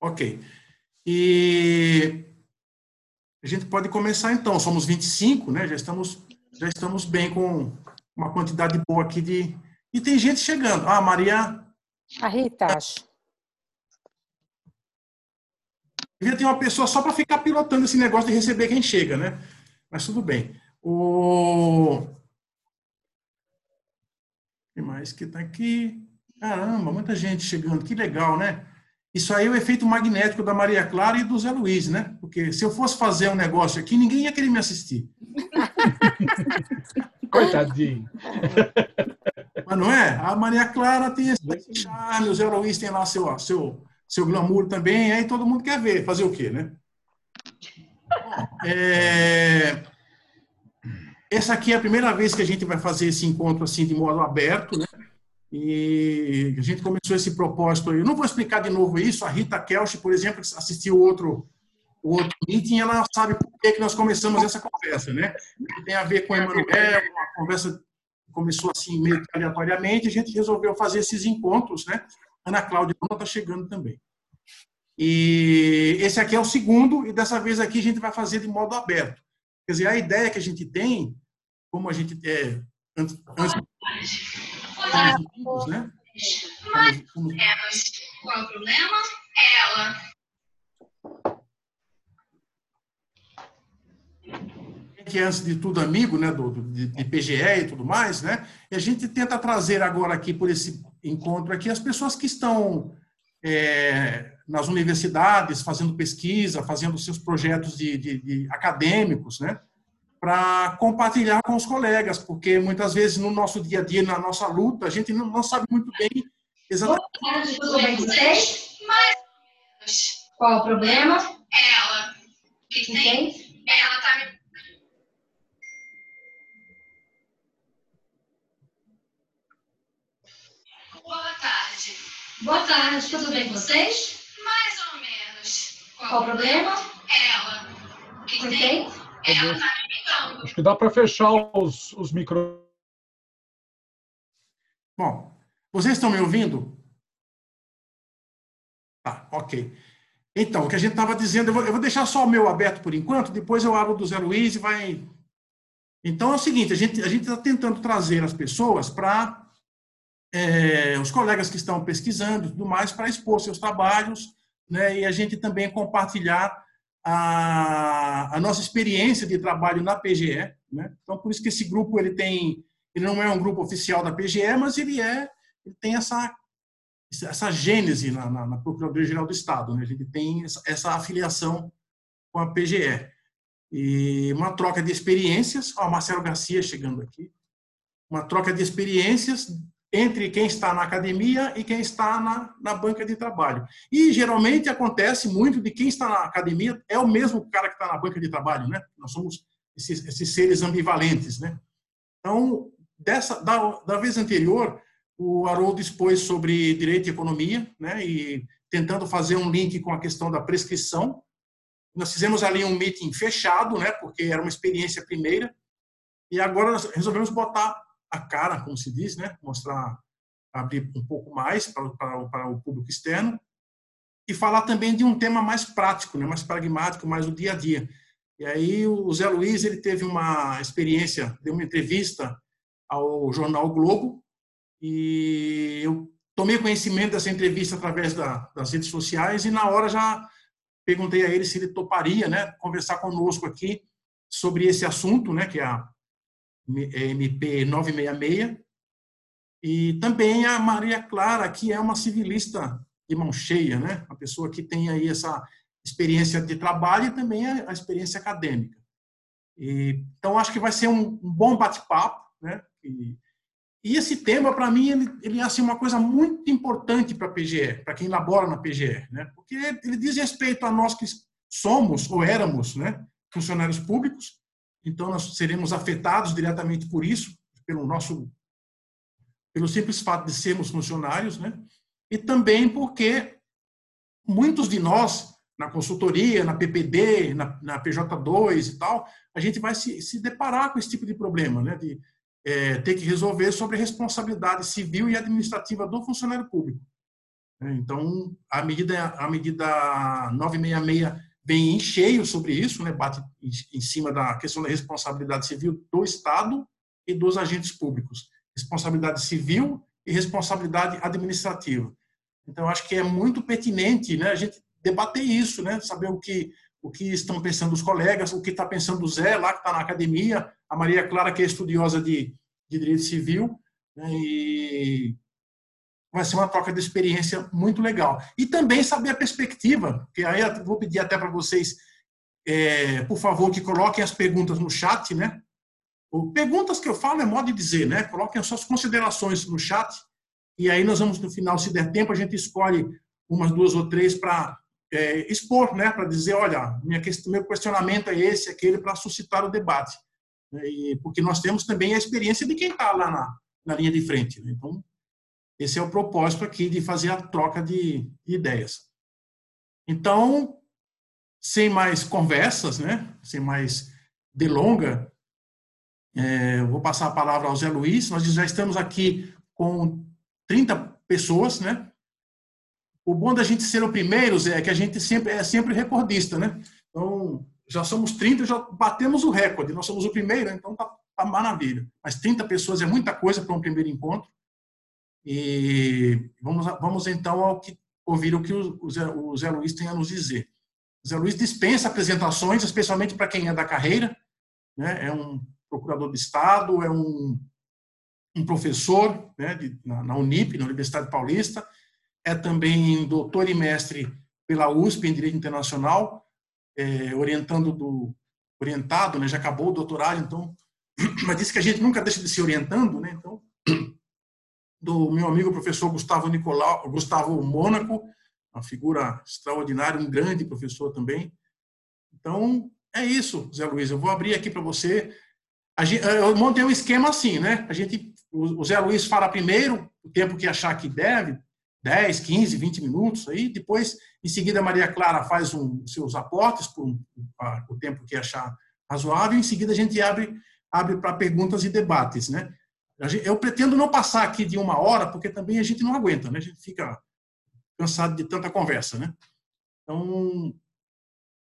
Ok. E a gente pode começar então. Somos 25, né? Já estamos, já estamos bem com uma quantidade boa aqui de. E tem gente chegando. Ah, Maria. A Rita, acho. Devia ter uma pessoa só para ficar pilotando esse negócio de receber quem chega, né? Mas tudo bem. O. que mais que está aqui? Caramba, muita gente chegando. Que legal, né? Isso aí é o efeito magnético da Maria Clara e do Zé Luiz, né? Porque se eu fosse fazer um negócio aqui, ninguém ia querer me assistir. Coitadinho. Mas não é? A Maria Clara tem esse charme, o Zé Luiz tem lá seu, seu, seu glamour também, aí todo mundo quer ver. Fazer o quê, né? É... Essa aqui é a primeira vez que a gente vai fazer esse encontro assim de modo aberto, né? E a gente começou esse propósito. Eu não vou explicar de novo isso. A Rita Kelch, por exemplo, assistiu outro outro meeting, ela sabe por que, que nós começamos essa conversa, né? Tem a ver com o Emanuel, a conversa começou assim meio aleatoriamente, a gente resolveu fazer esses encontros, né? Ana Cláudia está chegando também. E esse aqui é o segundo, e dessa vez aqui a gente vai fazer de modo aberto. Quer dizer, a ideia que a gente tem, como a gente é, antes, antes né? Ela. que é, antes de tudo, amigo né, do, de, de, PGE e tudo mais, né? E a gente tenta trazer agora aqui, por esse encontro aqui, as pessoas que estão é, nas universidades, fazendo pesquisa, fazendo seus projetos de, de, de acadêmicos, né? Para compartilhar com os colegas, porque muitas vezes no nosso dia a dia, na nossa luta, a gente não, não sabe muito bem exatamente. Tudo bem com vocês? Mais ou menos. Qual o problema? Ela. Que tem? Ela tá me Boa tarde. Boa tarde, tudo bem com vocês? Mais ou menos. Qual, Qual o problema? Ela. O que tem? tem? Imitando. Acho que dá para fechar os, os micro. Bom, vocês estão me ouvindo? Tá, ok. Então, o que a gente estava dizendo, eu vou, eu vou, deixar só o meu aberto por enquanto, depois eu abro do Zé Luiz e vai. Então é o seguinte: a gente a está tentando trazer as pessoas para é, os colegas que estão pesquisando e tudo mais para expor seus trabalhos, né, e a gente também compartilhar a, a, nossa experiência de trabalho na PGE, né? Então por isso que esse grupo ele tem, ele não é um grupo oficial da PGE, mas ele é, ele tem essa essa gênese na, na, na Procuradoria Geral do Estado, né? A gente tem essa, essa afiliação com a PGE e uma troca de experiências. Ó, Marcelo Garcia chegando aqui, uma troca de experiências entre quem está na academia e quem está na, na banca de trabalho. E geralmente acontece muito de quem está na academia é o mesmo cara que está na banca de trabalho, né? Nós somos esses, esses seres ambivalentes, né? Então, dessa, da, da vez anterior, o Haroldo expôs sobre direito e economia, né? E tentando fazer um link com a questão da prescrição. Nós fizemos ali um meeting fechado, né? Porque era uma experiência primeira. E agora nós resolvemos botar a cara, como se diz, né? mostrar, abrir um pouco mais para, para, para o público externo e falar também de um tema mais prático, né? mais pragmático, mais o dia a dia. E aí o Zé Luiz ele teve uma experiência, deu uma entrevista ao jornal Globo e eu tomei conhecimento dessa entrevista através da, das redes sociais e na hora já perguntei a ele se ele toparia, né, conversar conosco aqui sobre esse assunto, né, que é a MP 966, e também a Maria Clara, que é uma civilista de mão cheia, né? Uma pessoa que tem aí essa experiência de trabalho e também a experiência acadêmica. E, então, acho que vai ser um, um bom bate-papo, né? E, e, esse tema, para mim, ele, ele é assim, uma coisa muito importante para a PGE, para quem labora na PGE, né? Porque ele diz respeito a nós que somos ou éramos, né? Funcionários públicos, então nós seremos afetados diretamente por isso, pelo nosso pelo simples fato de sermos funcionários, né? E também porque muitos de nós na consultoria, na PPD, na, na PJ2 e tal, a gente vai se, se deparar com esse tipo de problema, né? De é, ter que resolver sobre a responsabilidade civil e administrativa do funcionário público. Então, a medida, a medida 966 vem em cheio sobre isso, né? bate em cima da questão da responsabilidade civil do Estado e dos agentes públicos. Responsabilidade civil e responsabilidade administrativa. Então, acho que é muito pertinente né, a gente debater isso, né, saber o que, o que estão pensando os colegas, o que está pensando o Zé, lá que está na academia, a Maria Clara, que é estudiosa de, de direito civil, né, e vai ser uma troca de experiência muito legal. E também saber a perspectiva, que aí eu vou pedir até para vocês, é, por favor, que coloquem as perguntas no chat, né? Perguntas que eu falo é modo de dizer, né? Coloquem as suas considerações no chat, e aí nós vamos, no final, se der tempo, a gente escolhe umas duas ou três para é, expor, né? Para dizer, olha, minha questão, meu questionamento é esse, aquele, para suscitar o debate. E, porque nós temos também a experiência de quem está lá na, na linha de frente. Né? Então, esse é o propósito aqui de fazer a troca de, de ideias. Então, sem mais conversas, né? Sem mais delonga, é, vou passar a palavra ao Zé Luiz. Nós já estamos aqui com 30 pessoas, né? O bom da gente ser o primeiro, Zé, é que a gente sempre é sempre recordista, né? Então, já somos 30, já batemos o recorde. Nós somos o primeiro, então tá, tá maravilha. Mas 30 pessoas é muita coisa para um primeiro encontro. E vamos, vamos então ao que, ouvir o que o Zé, o Zé Luiz tem a nos dizer. O Zé Luiz dispensa apresentações, especialmente para quem é da carreira. Né? É um procurador de Estado, é um, um professor né, de, na, na Unip, na Universidade Paulista, é também doutor e mestre pela USP em Direito Internacional, é, orientando do orientado, né, já acabou o doutorado, então, mas disse que a gente nunca deixa de se orientando, né, então do meu amigo professor Gustavo Nicolau, Gustavo Mônaco, uma figura extraordinária, um grande professor também. Então, é isso, Zé Luiz. Eu vou abrir aqui para você. Eu montei um esquema assim, né? A gente, o Zé Luiz fala primeiro, o tempo que achar que deve, 10, 15, 20 minutos aí. Depois, em seguida, a Maria Clara faz um, seus aportes por um, o tempo que achar razoável. Em seguida, a gente abre, abre para perguntas e debates, né? Eu pretendo não passar aqui de uma hora, porque também a gente não aguenta, né? A gente fica cansado de tanta conversa, né? Então,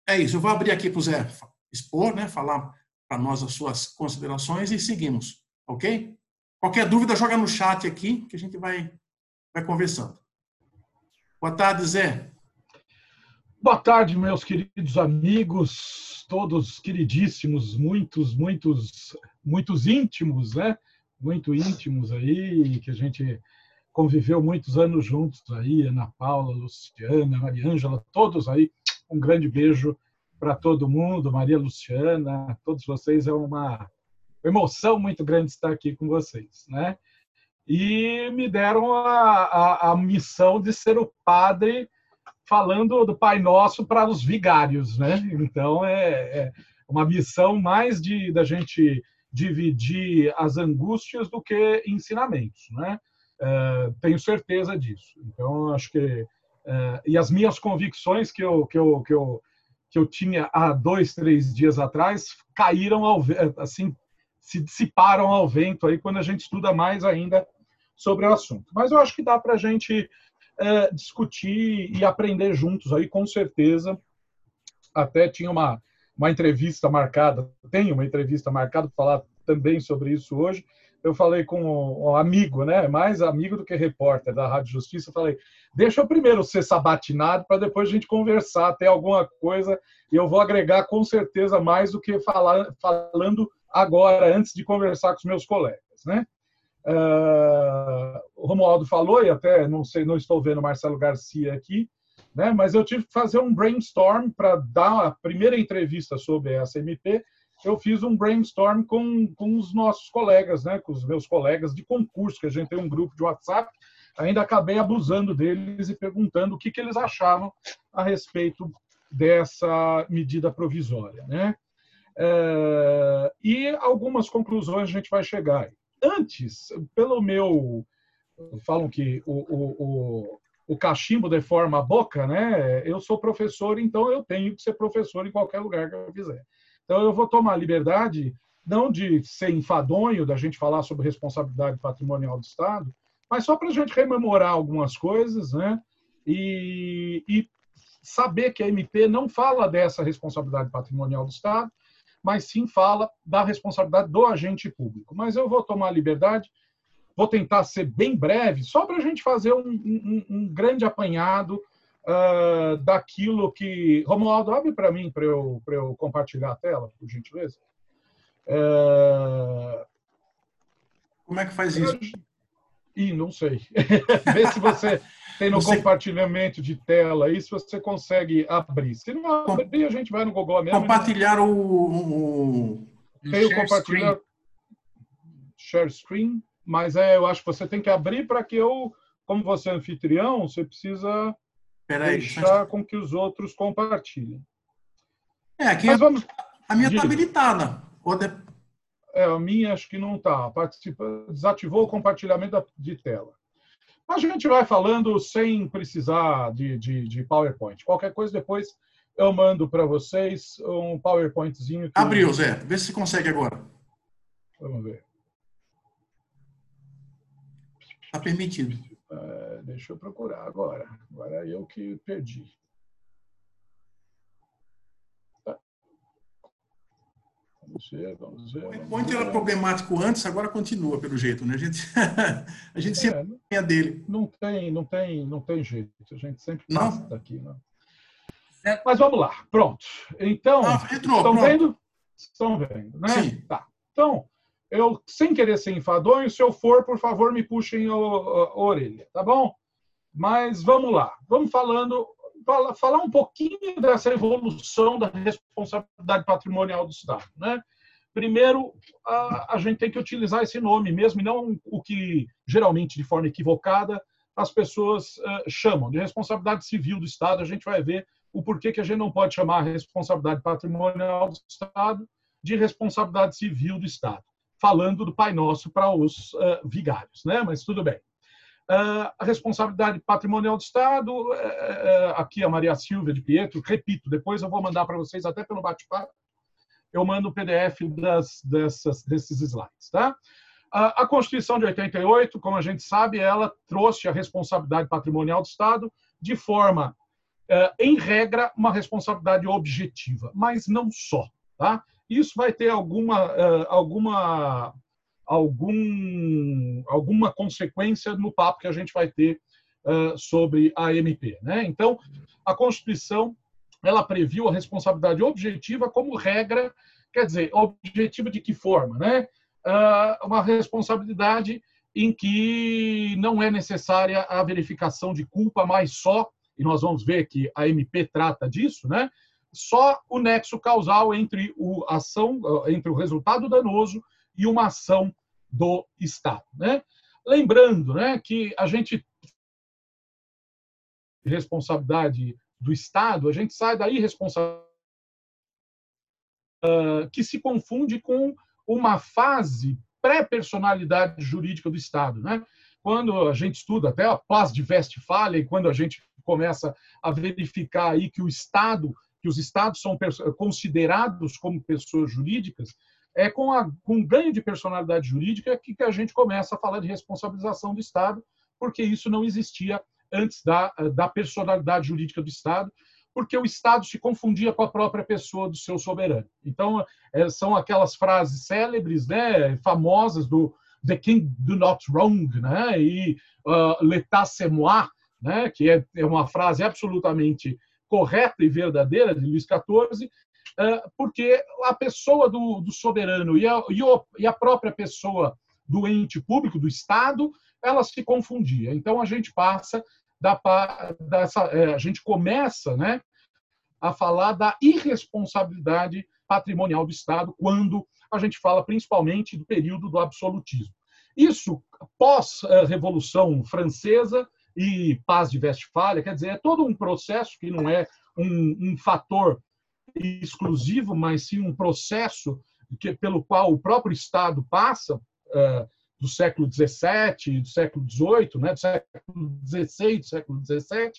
é isso. Eu vou abrir aqui para o Zé expor, né? Falar para nós as suas considerações e seguimos, ok? Qualquer dúvida, joga no chat aqui, que a gente vai, vai conversando. Boa tarde, Zé. Boa tarde, meus queridos amigos, todos queridíssimos, muitos, muitos, muitos íntimos, né? Muito íntimos aí, que a gente conviveu muitos anos juntos aí, Ana Paula, Luciana, Maria Ângela, todos aí. Um grande beijo para todo mundo, Maria Luciana, todos vocês. É uma emoção muito grande estar aqui com vocês, né? E me deram a, a, a missão de ser o padre falando do Pai Nosso para os vigários, né? Então é, é uma missão mais de da gente dividir as angústias do que ensinamentos, né? Uh, tenho certeza disso. Então, acho que uh, e as minhas convicções que eu que eu que eu que eu tinha há dois, três dias atrás caíram ao assim se dissiparam ao vento aí quando a gente estuda mais ainda sobre o assunto. Mas eu acho que dá para a gente uh, discutir e aprender juntos aí, com certeza. Até tinha uma uma entrevista marcada, tenho uma entrevista marcada para falar também sobre isso hoje. Eu falei com um amigo, né, mais amigo do que repórter da Rádio Justiça, falei: deixa eu primeiro ser sabatinado para depois a gente conversar, ter alguma coisa, e eu vou agregar com certeza mais do que falar, falando agora, antes de conversar com os meus colegas, né? Uh, o Romualdo falou, e até não sei, não estou vendo Marcelo Garcia aqui, né? Mas eu tive que fazer um brainstorm para dar a primeira entrevista sobre a CMP. Eu fiz um brainstorm com, com os nossos colegas, né? com os meus colegas de concurso, que a gente tem um grupo de WhatsApp. Ainda acabei abusando deles e perguntando o que, que eles achavam a respeito dessa medida provisória. Né? É, e algumas conclusões a gente vai chegar. Antes, pelo meu. Falam que o, o, o cachimbo deforma a boca, né? Eu sou professor, então eu tenho que ser professor em qualquer lugar que eu fizer. Então eu vou tomar liberdade não de ser enfadonho da gente falar sobre responsabilidade patrimonial do Estado, mas só para a gente rememorar algumas coisas, né? e, e saber que a MP não fala dessa responsabilidade patrimonial do Estado, mas sim fala da responsabilidade do agente público. Mas eu vou tomar liberdade, vou tentar ser bem breve, só para a gente fazer um, um, um grande apanhado uh, daquilo que. Romualdo, abre para mim, para eu, eu compartilhar a tela, por gentileza. Uh... Como é que faz isso? Ih, não sei. Vê se você tem no você... compartilhamento de tela aí, se você consegue abrir. Se não abrir, a gente vai no Google mesmo. Compartilhar o, o, Tem o compartilhar. Screen. Share screen. Mas é, eu acho que você tem que abrir para que eu, como você é anfitrião, você precisa Peraí, deixar com que os outros compartilhem. É, aqui Mas vamos... a minha está habilitada. É, a minha acho que não está. Participa... Desativou o compartilhamento de tela. A gente vai falando sem precisar de, de, de PowerPoint. Qualquer coisa depois eu mando para vocês um PowerPointzinho. Que... Abriu, Zé. Vê se consegue agora. Vamos ver. Está permitido. Uh, deixa eu procurar agora. Agora é eu que perdi. Tá. Vamos ver, vamos ver. O PowerPoint era problemático antes, agora continua pelo jeito, né? A gente, a gente é, sempre tem a dele. Não tem, não tem, não tem jeito. A gente sempre passa não? daqui, não. É. Mas vamos lá, pronto. Então, ah, entrou, estão pronto. vendo? Estão vendo, né? Sim. Tá. Então, eu, sem querer ser enfadonho, se eu for, por favor, me puxem a, a, orelha, tá bom? Mas vamos lá, vamos falando, fala, falar um pouquinho dessa evolução da responsabilidade patrimonial do Estado, né? Primeiro, a, a gente tem que utilizar esse nome mesmo, e não o que geralmente, de forma equivocada, as pessoas uh, chamam de responsabilidade civil do Estado. A gente vai ver o porquê que a gente não pode chamar a responsabilidade patrimonial do Estado de responsabilidade civil do Estado falando do Pai Nosso para os uh, vigários, né? mas tudo bem. Uh, a responsabilidade patrimonial do Estado, uh, aqui a Maria Silvia de Pietro, repito, depois eu vou mandar para vocês até pelo bate-papo, eu mando o PDF das, dessas, desses slides. Tá? a Constituição de 88, como a gente sabe, ela trouxe a responsabilidade patrimonial do Estado de forma, em regra, uma responsabilidade objetiva, mas não só. Tá? Isso vai ter alguma, uh, alguma, algum, alguma consequência no papo que a gente vai ter uh, sobre a MP. Né? Então, a Constituição ela previu a responsabilidade objetiva como regra, quer dizer, objetiva de que forma? Né? Uh, uma responsabilidade em que não é necessária a verificação de culpa, mas só, e nós vamos ver que a MP trata disso, né? Só o nexo causal entre o ação, entre o resultado danoso e uma ação do Estado, né? Lembrando, né, que a gente responsabilidade do Estado, a gente sai da irresponsabilidade uh, que se confunde com uma fase pré-personalidade jurídica do Estado, né? Quando a gente estuda até a paz de Westphalia e quando a gente começa a verificar aí que o Estado que os estados são considerados como pessoas jurídicas, é com, a, com ganho de personalidade jurídica que, que a gente começa a falar de responsabilização do Estado, porque isso não existia antes da, da personalidade jurídica do Estado, porque o Estado se confundia com a própria pessoa do seu soberano. Então, é, são aquelas frases célebres, né, famosas do The King do not wrong, né, e uh, L'État c'est moi, né, que é, é uma frase absolutamente correta e verdadeira de Luís XIV, é, porque a pessoa do, do soberano e a, e a própria pessoa do ente público, do Estado, ela se confundia. Então a gente passa da, dessa, é, a gente começa, né, a falar da irresponsabilidade patrimonial do Estado quando a gente fala principalmente do período do absolutismo. Isso pós Revolução Francesa e paz de Westfália, quer dizer, é todo um processo que não é um, um fator exclusivo, mas sim um processo que, pelo qual o próprio Estado passa uh, do século XVII, do século XVIII, né, do século XVI, do século XVII,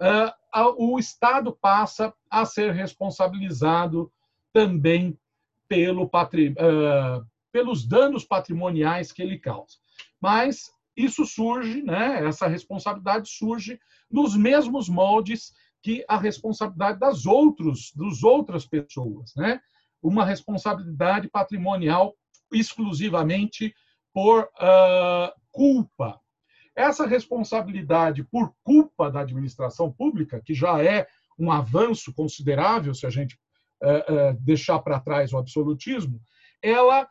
uh, o Estado passa a ser responsabilizado também pelo patri, uh, pelos danos patrimoniais que ele causa. Mas isso surge, né, essa responsabilidade surge nos mesmos moldes que a responsabilidade das outros, dos outras pessoas, né? Uma responsabilidade patrimonial exclusivamente por uh, culpa. Essa responsabilidade por culpa da administração pública, que já é um avanço considerável se a gente uh, uh, deixar para trás o absolutismo, ela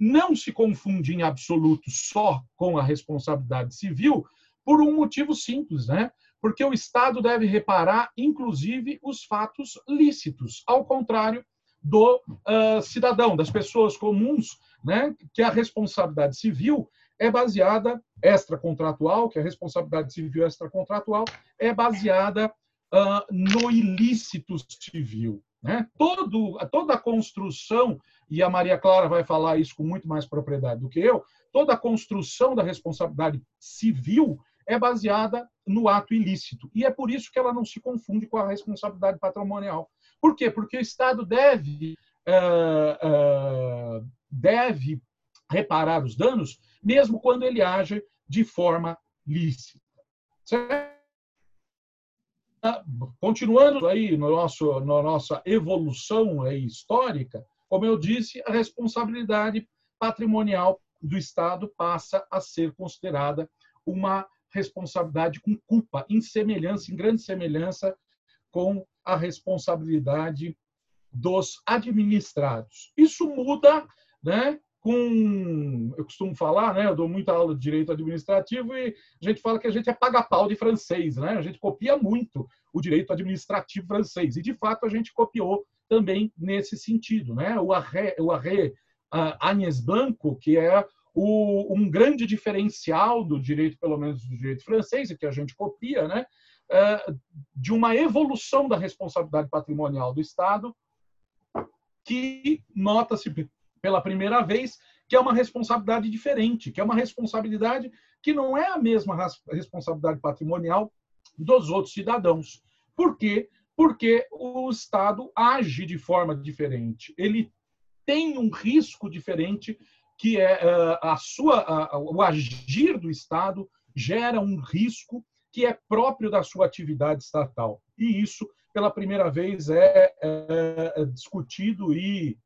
não se confunde em absoluto só com a responsabilidade civil por um motivo simples, né? Porque o Estado deve reparar, inclusive, os fatos lícitos, ao contrário do uh, cidadão, das pessoas comuns, né? Que a responsabilidade civil é baseada extracontratual, que a responsabilidade civil extracontratual é baseada uh, no ilícito civil. Né? Todo, toda a construção, e a Maria Clara vai falar isso com muito mais propriedade do que eu, toda a construção da responsabilidade civil é baseada no ato ilícito. E é por isso que ela não se confunde com a responsabilidade patrimonial. Por quê? Porque o Estado deve, uh, uh, deve reparar os danos, mesmo quando ele age de forma lícita. Certo? continuando aí no nosso, na nossa evolução aí histórica, como eu disse, a responsabilidade patrimonial do Estado passa a ser considerada uma responsabilidade com culpa, em semelhança, em grande semelhança com a responsabilidade dos administrados. Isso muda, né, com. Eu costumo falar, né? Eu dou muita aula de direito administrativo e a gente fala que a gente é paga-pau de francês, né? A gente copia muito o direito administrativo francês. E, de fato, a gente copiou também nesse sentido, né? O Arré, o Arré Agnès Blanco, que é o, um grande diferencial do direito, pelo menos do direito francês, e que a gente copia, né? Uh, de uma evolução da responsabilidade patrimonial do Estado que nota-se pela primeira vez que é uma responsabilidade diferente, que é uma responsabilidade que não é a mesma responsabilidade patrimonial dos outros cidadãos. Por quê? Porque o Estado age de forma diferente. Ele tem um risco diferente que é eh, a sua o agir do Estado gera um risco que é próprio da sua atividade estatal. E isso, pela primeira vez, é, é, é discutido e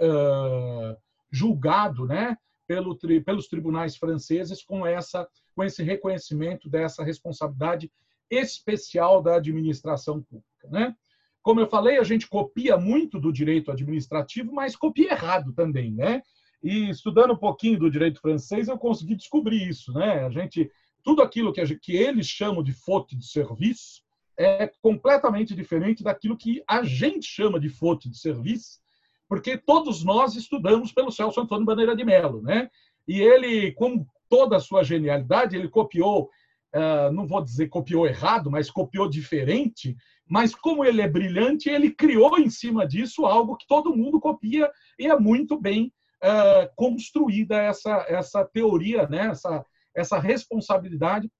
uh, julgado né, pelo, pelos tribunais franceses com, essa, com esse reconhecimento dessa responsabilidade especial da administração pública. Né? Como eu falei, a gente copia muito do direito administrativo, mas copia errado também. Né? E estudando um pouquinho do direito francês, eu consegui descobrir isso. Né? A gente, tudo aquilo que, gente, que eles chamam de faute de serviço é completamente diferente daquilo que a gente chama de faute de serviço porque todos nós estudamos pelo Celso Antônio Bandeira de Mello, né? E ele, com toda a sua genialidade, ele copiou, não vou dizer copiou errado, mas copiou diferente. Mas como ele é brilhante, ele criou em cima disso algo que todo mundo copia e é muito bem uh, construída essa essa teoria, né? Essa essa responsabilidade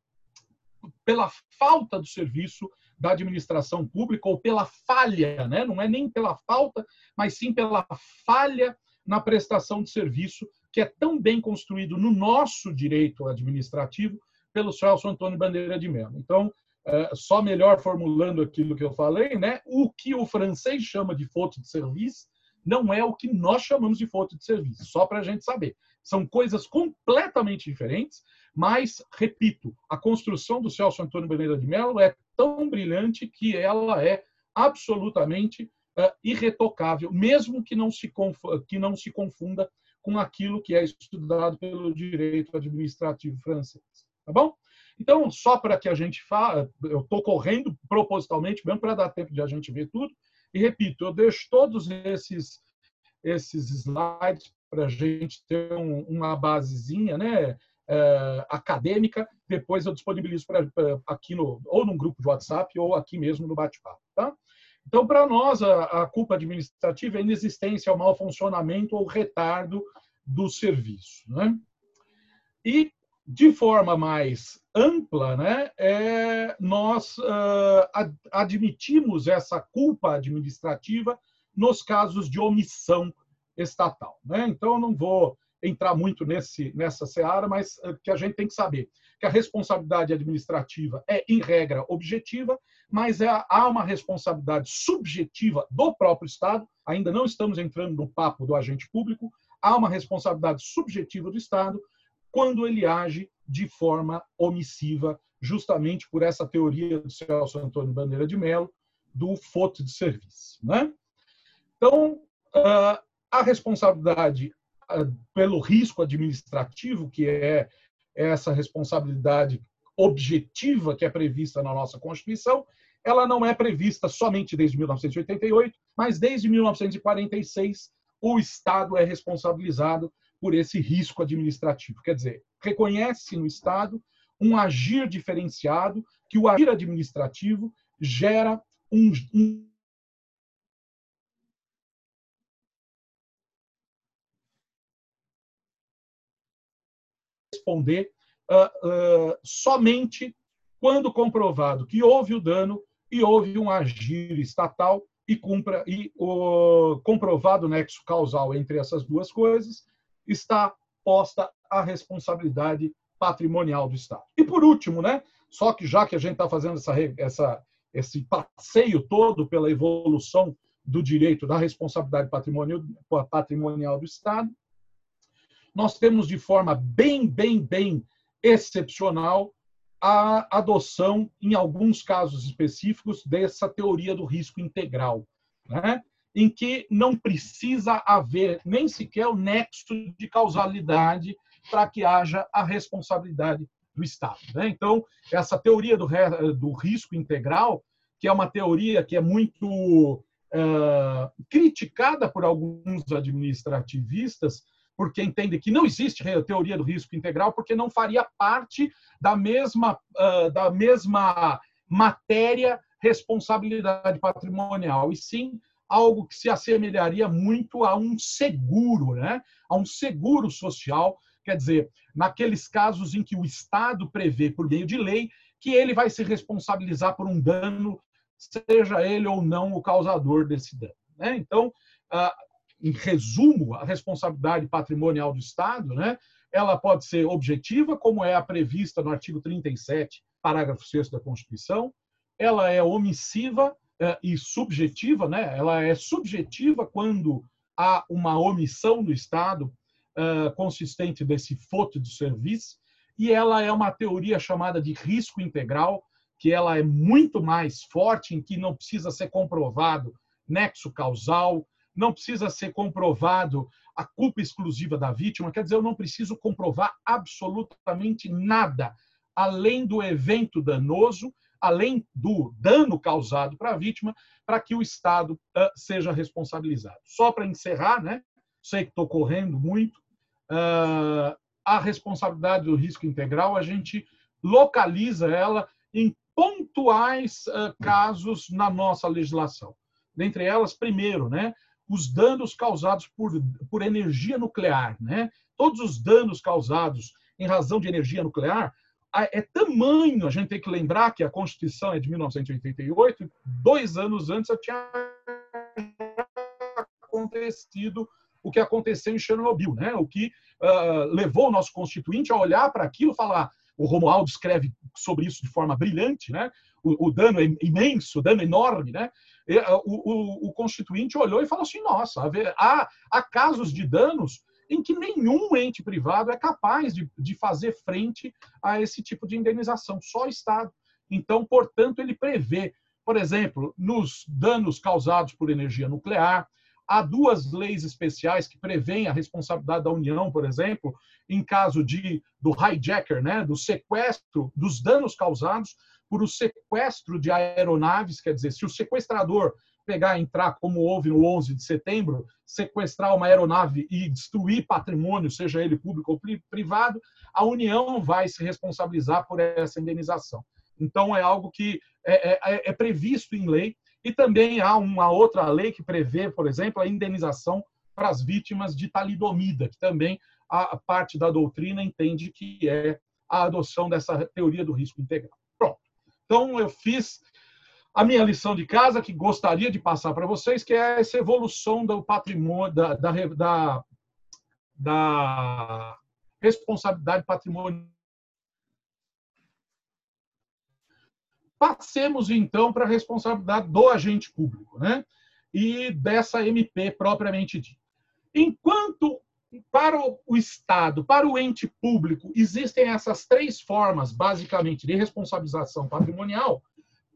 pela falta do serviço da administração pública ou pela falha, né? não é nem pela falta, mas sim pela falha na prestação de serviço que é tão bem construído no nosso direito administrativo pelo Celso Antônio Bandeira de Mello. Então, é, só melhor formulando aquilo que eu falei, né? o que o francês chama de faute de serviço não é o que nós chamamos de faute de serviço, só para a gente saber. São coisas completamente diferentes, mas, repito, a construção do Celso Antônio Bandeira de Mello é tão brilhante que ela é absolutamente uh, irretocável, mesmo que não, se que não se confunda com aquilo que é estudado pelo direito administrativo francês. Tá bom? Então, só para que a gente fale, eu estou correndo propositalmente, mesmo para dar tempo de a gente ver tudo, e repito, eu deixo todos esses, esses slides para a gente ter um, uma basezinha, né? uh, acadêmica, depois eu disponibilizo pra, pra, aqui no ou num grupo de WhatsApp ou aqui mesmo no bate-papo, tá? Então, para nós, a, a, culpa administrativa é a inexistência, o mau funcionamento ou retardo do serviço. Né? E, de forma mais ampla, né, é, nós uh, ad, admitimos essa culpa administrativa nos casos de omissão estatal. Né? Então, eu não vou entrar muito nesse, nessa seara, mas eh, que a gente tem que saber que a responsabilidade administrativa é, em regra, objetiva, mas é, há uma responsabilidade subjetiva do próprio Estado, ainda não estamos entrando no papo do agente público, há uma responsabilidade subjetiva do Estado quando ele age de forma omissiva, justamente por essa teoria do Celso Antônio Bandeira de Mello, do foto de serviço. Né? Então, ah, a responsabilidade ah, pelo risco administrativo, que é essa responsabilidade objetiva que é prevista na nossa Constituição, ela não é prevista somente desde 1988, mas desde 1946 o Estado é responsabilizado por esse risco administrativo. Quer dizer, reconhece no Estado um agir diferenciado, que o agir administrativo gera um, um responder uh, uh, somente quando comprovado que houve o dano e houve um agir estatal e, cumpra, e o comprovado nexo causal entre essas duas coisas está posta a responsabilidade patrimonial do Estado. E por último, né, só que já que a gente está fazendo essa, essa, esse passeio todo pela evolução do direito da responsabilidade patrimonial, do Estado, nós temos de forma bem, bem, bem excepcional a adoção, em alguns casos específicos, dessa teoria do risco integral, né? Em que não precisa haver nem sequer o nexo de causalidade para que haja a responsabilidade do Estado. Né? Então, essa teoria do, do, risco integral, que é uma teoria que é muito uh, criticada por alguns administrativistas, porque entende que não existe teoria do risco integral, porque não faria parte da mesma, uh, da mesma matéria responsabilidade patrimonial, e sim algo que se assemelharia muito a um seguro, né? a um seguro social, quer dizer, naqueles casos em que o Estado prevê, por meio de lei, que ele vai se responsabilizar por um dano, seja ele ou não o causador desse dano. Né? Então, em resumo, a responsabilidade patrimonial do Estado, né, ela pode ser objetiva, como é a prevista no artigo 37, parágrafo 6 da Constituição, ela é omissiva e subjetiva, né? ela é subjetiva quando há uma omissão do Estado é, consistente desse foto de serviço, e ela é uma teoria chamada de risco integral, que ela é muito mais forte, em que não precisa ser comprovado nexo causal, não precisa ser comprovado a culpa exclusiva da vítima, quer dizer, eu não preciso comprovar absolutamente nada além do evento danoso, além do dano causado para a vítima, para que o Estado uh, seja responsabilizado. Só para encerrar, né? sei que estou correndo muito, uh, a responsabilidade do risco integral, a gente localiza ela em pontuais uh, casos na nossa legislação. Dentre elas, primeiro, né, os danos causados por, por energia nuclear. Né? Todos os danos causados em razão de energia nuclear é tamanho, a gente tem que lembrar que a Constituição é de 1988, dois anos antes já tinha acontecido o que aconteceu em Chernobyl, né? o que uh, levou o nosso constituinte a olhar para aquilo e falar, o Romualdo escreve sobre isso de forma brilhante, né? o, o dano é imenso, o dano é enorme, né? Ah, o, o, o, constituinte olhou e falou assim: nossa, há, há casos de danos em que nenhum ente privado é capaz de, de fazer frente a esse tipo de indenização, só o Estado. Então, portanto, ele prevê, por exemplo, nos danos causados por energia nuclear, há duas leis especiais que prevêem a responsabilidade da União, por exemplo, em caso de do hijacker, né, do sequestro dos danos causados por o sequestro de aeronaves, quer dizer, se o sequestrador pegar, entrar, como houve no 11 de setembro, sequestrar uma aeronave e destruir patrimônio, seja ele público ou privado, a União vai se responsabilizar por essa indenização. Então, é algo que é, é, é previsto em lei. E também há uma outra lei que prevê, por exemplo, a indenização para as vítimas de talidomida, que também a parte da doutrina entende que é a adoção dessa teoria do risco integral. Então, eu fiz a minha lição de casa, que gostaria de passar para vocês, que é essa evolução do patrimônio, da, da, da da responsabilidade patrimonial. Passemos então para a responsabilidade do agente público, né? E dessa MP propriamente dita. Enquanto para o Estado, para o ente público, existem essas três formas, basicamente, de responsabilização patrimonial,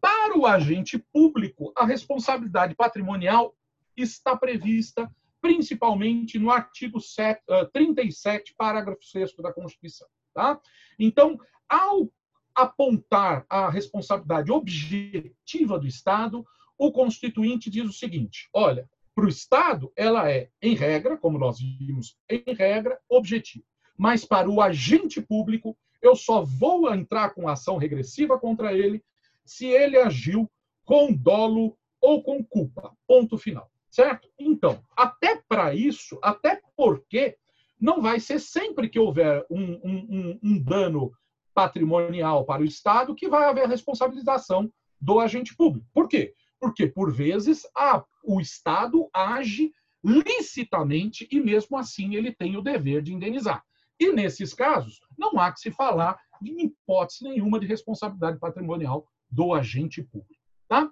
para o agente público, a responsabilidade patrimonial está prevista principalmente no artigo 7, 37, parágrafo 6 da Constituição. Tá? Então, ao apontar a responsabilidade objetiva do Estado, o Constituinte diz o seguinte: olha, para o Estado, ela é, em regra, como nós vimos, em regra, objetiva. Mas para o agente público, eu só vou entrar com ação regressiva contra ele se ele agiu com dolo ou com culpa. Ponto final. Certo? Então, até para isso, até porque não vai ser sempre que houver um, um, um, dano patrimonial para o Estado que vai haver responsabilização do agente público. Por quê? Porque, por vezes, a, o Estado age licitamente e, mesmo assim, ele tem o dever de indenizar. E, nesses casos, não há que se falar, em hipótese nenhuma, de responsabilidade patrimonial do agente público. Tá?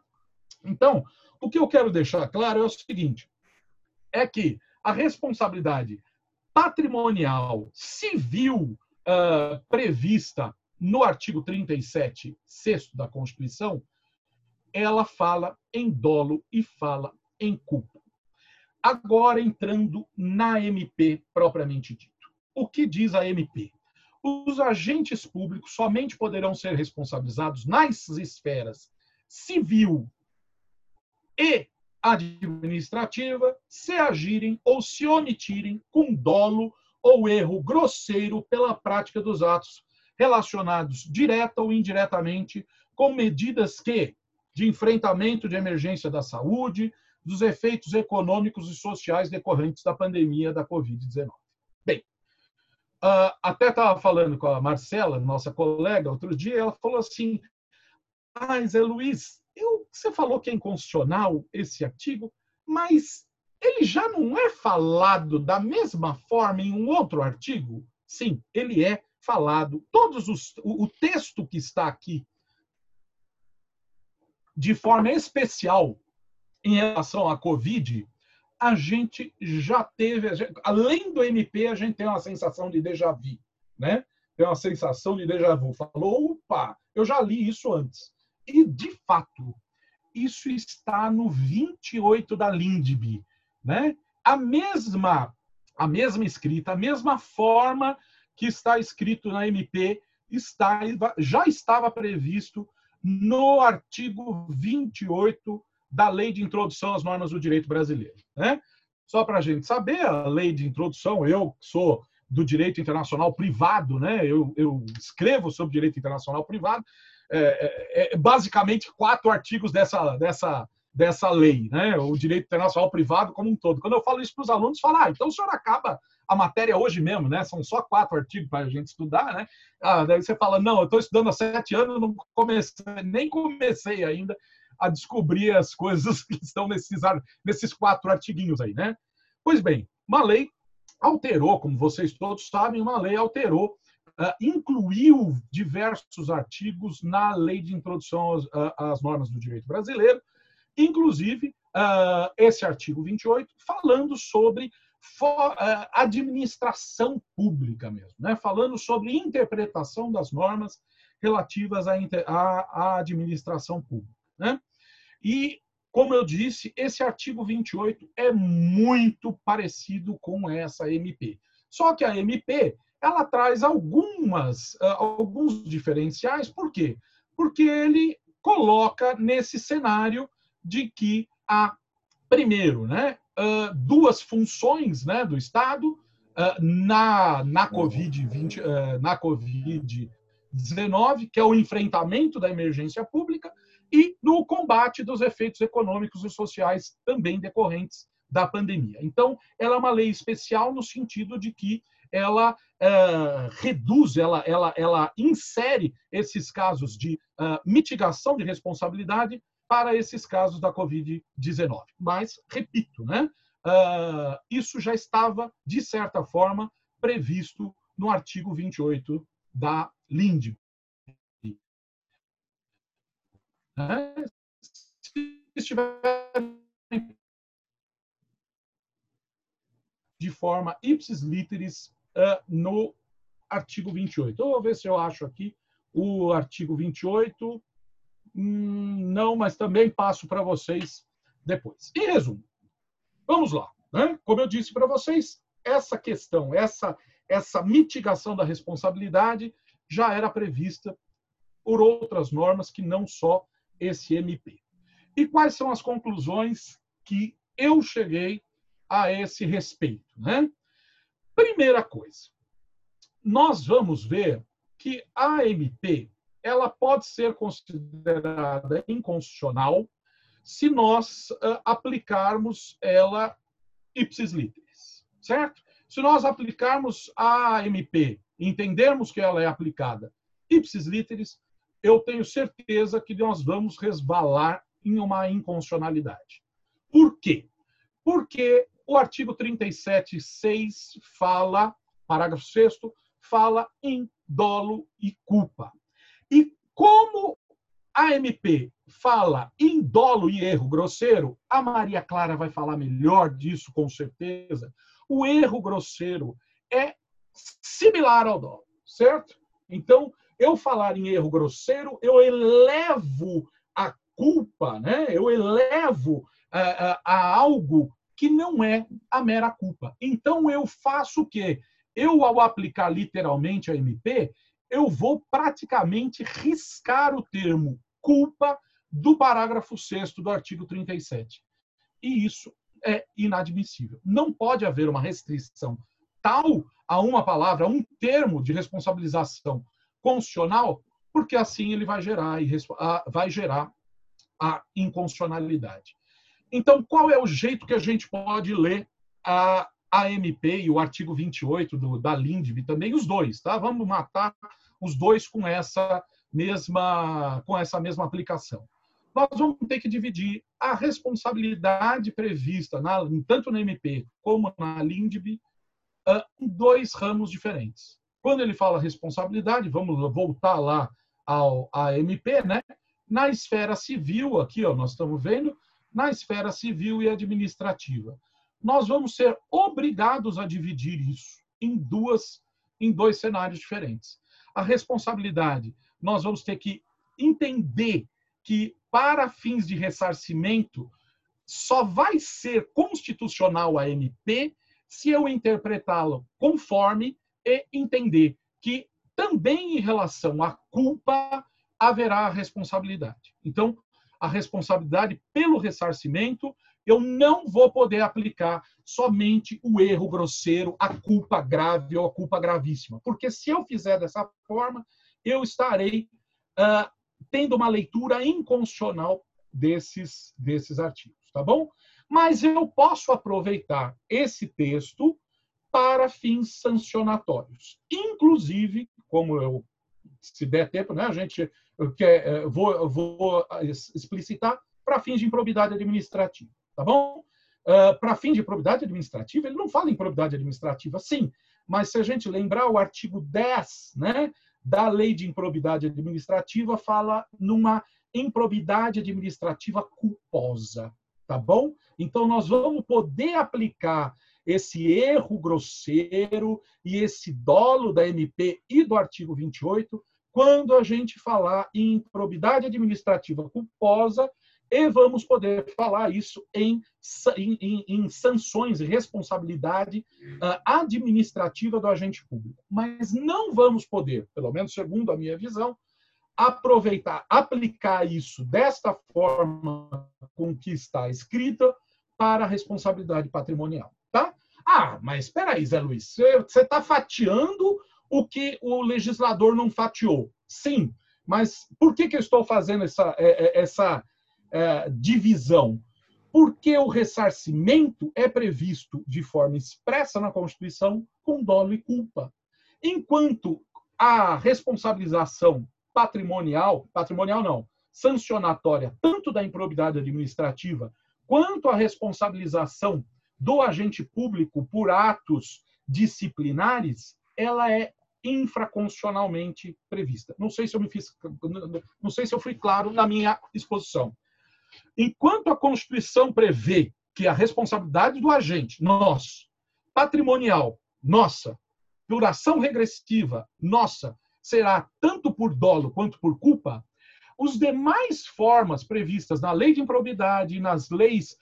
Então, o que eu quero deixar claro é o seguinte: é que a responsabilidade patrimonial civil uh, prevista no artigo 37, sexto da Constituição, ela fala em dolo e fala em culpa. Agora entrando na MP propriamente dito. O que diz a MP? Os agentes públicos somente poderão ser responsabilizados nas esferas civil e administrativa se agirem ou se omitirem com dolo ou erro grosseiro pela prática dos atos relacionados direta ou indiretamente com medidas que de enfrentamento de emergência da saúde, dos efeitos econômicos e sociais decorrentes da pandemia da Covid-19. Bem, uh, até estava falando com a Marcela, nossa colega, outro dia, ela falou assim: Ah, Zé Luiz, eu, você falou que é inconstitucional esse artigo, mas ele já não é falado da mesma forma em um outro artigo? Sim, ele é falado. Todos os, o, o texto que está aqui de forma especial em relação à Covid, a gente já teve, gente, além do MP, a gente tem uma sensação de déjà vu, né? Tem uma sensação de déjà vu. Falou, opa, eu já li isso antes. E, de fato, isso está no 28 da Lindby, né? A mesma, a mesma escrita, a mesma forma que está escrito na MP está, já estava previsto no artigo 28 da Lei de Introdução às Normas do Direito Brasileiro. Né? Só para a gente saber, a lei de introdução, eu sou do direito internacional privado, né? eu, eu escrevo sobre direito internacional privado, é, é, é, basicamente quatro artigos dessa, dessa, dessa lei, né? o direito internacional privado como um todo. Quando eu falo isso para os alunos, falam, ah, então o senhor acaba a matéria hoje mesmo, né? São só quatro artigos para a gente estudar, né? Ah, daí você fala, não, eu estou estudando há sete anos, não comecei, nem comecei ainda a descobrir as coisas que estão nesses, nesses quatro artiguinhos aí, né? Pois bem, uma lei alterou, como vocês todos sabem, uma lei alterou, uh, incluiu diversos artigos na lei de introdução às, normas do direito brasileiro, inclusive uh, esse artigo 28, falando sobre uh, administração pública mesmo, né? falando sobre interpretação das normas relativas à, administração pública. Né? E, como eu disse, esse artigo 28 é muito parecido com essa MP. Só que a MP ela traz algumas, uh, alguns diferenciais. Por quê? Porque ele coloca nesse cenário de que há, primeiro, né, uh, duas funções né, do Estado uh, na, na Covid-19, uh, na COVID que é o enfrentamento da emergência pública, e no combate dos efeitos econômicos e sociais também decorrentes da pandemia. Então, ela é uma lei especial no sentido de que ela uh, reduz, ela, ela, ela insere esses casos de uh, mitigação de responsabilidade para esses casos da Covid-19. Mas, repito, né, uh, isso já estava, de certa forma, previsto no artigo 28 da Se estiver de forma ipsis literis uh, no artigo 28. Eu vou ver se eu acho aqui o artigo 28. Hum, não, mas também passo para vocês depois. Em resumo, vamos lá. Né? Como eu disse para vocês, essa questão, essa, essa mitigação da responsabilidade já era prevista por outras normas que não só esse MP. E quais são as conclusões que eu cheguei a esse respeito? Né? Primeira coisa, nós vamos ver que a MP ela pode ser considerada inconstitucional se nós uh, aplicarmos ela ipsis literis, certo? Se nós aplicarmos a MP, entendermos que ela é aplicada ipsis literis, eu tenho certeza que nós vamos resvalar em uma inconstitucionalidade. Por quê? Porque o artigo 37.6 fala, parágrafo 6 fala em dolo e culpa. E como a MP fala em dolo e erro grosseiro, a Maria Clara vai falar melhor disso, com certeza. O erro grosseiro é similar ao dolo, certo? Então, eu falar em erro grosseiro, eu elevo a culpa, né? eu elevo a, a, a algo que não é a mera culpa. Então, eu faço o quê? Eu, ao aplicar literalmente a MP, eu vou praticamente riscar o termo culpa do parágrafo 6 do artigo 37. E isso é inadmissível. Não pode haver uma restrição tal a uma palavra, a um termo de responsabilização constitucional, porque assim ele vai gerar, vai gerar a inconstitucionalidade. Então, qual é o jeito que a gente pode ler a, a MP e o artigo 28 do, da LINDB também, os dois, tá? Vamos matar os dois com essa mesma, com essa mesma aplicação. Nós vamos ter que dividir a responsabilidade prevista na, tanto na MP como na LINDB em dois ramos diferentes. Quando ele fala responsabilidade, vamos voltar lá ao a MP, né? Na esfera civil, aqui, ó, nós estamos vendo, na esfera civil e administrativa nós vamos ser obrigados a dividir isso em duas em dois cenários diferentes. A responsabilidade, nós vamos ter que entender que para fins de ressarcimento só vai ser constitucional a MP se eu interpretá-lo conforme e entender que também em relação à culpa haverá responsabilidade. Então, a responsabilidade pelo ressarcimento eu não vou poder aplicar somente o erro grosseiro, a culpa grave ou a culpa gravíssima. Porque se eu fizer dessa forma, eu estarei uh, tendo uma leitura inconstitucional desses, desses artigos, tá bom? Mas eu posso aproveitar esse texto para fins sancionatórios. Inclusive, como eu, se der tempo, né, a gente quer, eh, vou, vou explicitar, para fins de improbidade administrativa tá bom? Uh, para fim de probidade administrativa, ele não fala em probidade administrativa, sim, mas se a gente lembrar o artigo 10 né, da lei de improbidade administrativa, fala numa improbidade administrativa culposa, tá bom? Então, nós vamos poder aplicar esse erro grosseiro e esse dolo da MP e do artigo 28 quando a gente falar em improbidade administrativa culposa e vamos poder falar isso em, em, em sanções e responsabilidade uh, administrativa do agente público. Mas não vamos poder, pelo menos segundo a minha visão, aproveitar, aplicar isso desta forma com que está escrita para a responsabilidade patrimonial. Ah, mas espera aí, Zé Luiz, você está fatiando o que o legislador não fatiou. Sim, mas por que, que eu estou fazendo essa, é, é, essa é, divisão, porque o ressarcimento é previsto de forma expressa na Constituição com dolo e culpa. Enquanto a responsabilização patrimonial, patrimonial não, sancionatória, tanto da improbidade administrativa quanto a responsabilização do agente público por atos disciplinares, ela é infraconstitucionalmente prevista. Não sei se eu me fiz, não sei se eu fui claro na minha exposição. Enquanto a Constituição prevê que a responsabilidade do agente, nós, patrimonial, nossa, por ação regressiva, nossa, será tanto por dolo quanto por culpa, os demais formas previstas na lei de improbidade nas leis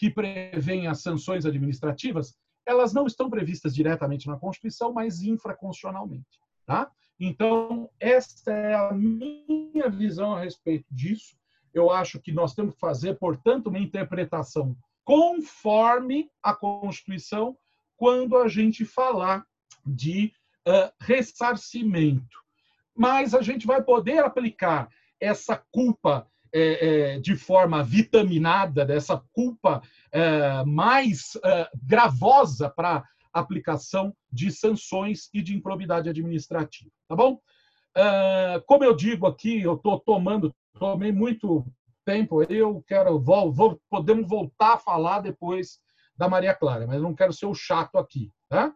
que prevêem as sanções administrativas, elas não estão previstas diretamente na Constituição, mas infraconstitucionalmente. Tá? Então, esta é a minha visão a respeito disso. Eu acho que nós temos que fazer, portanto, uma interpretação conforme a Constituição quando a gente falar de uh, ressarcimento. Mas a gente vai poder aplicar essa culpa é, é, de forma vitaminada, dessa culpa é, mais é, gravosa para aplicação de sanções e de improbidade administrativa. Tá bom? É, como eu digo aqui, eu estou tomando, tomei muito tempo, eu quero, vou, vou, podemos voltar a falar depois da Maria Clara, mas não quero ser o chato aqui. Tá?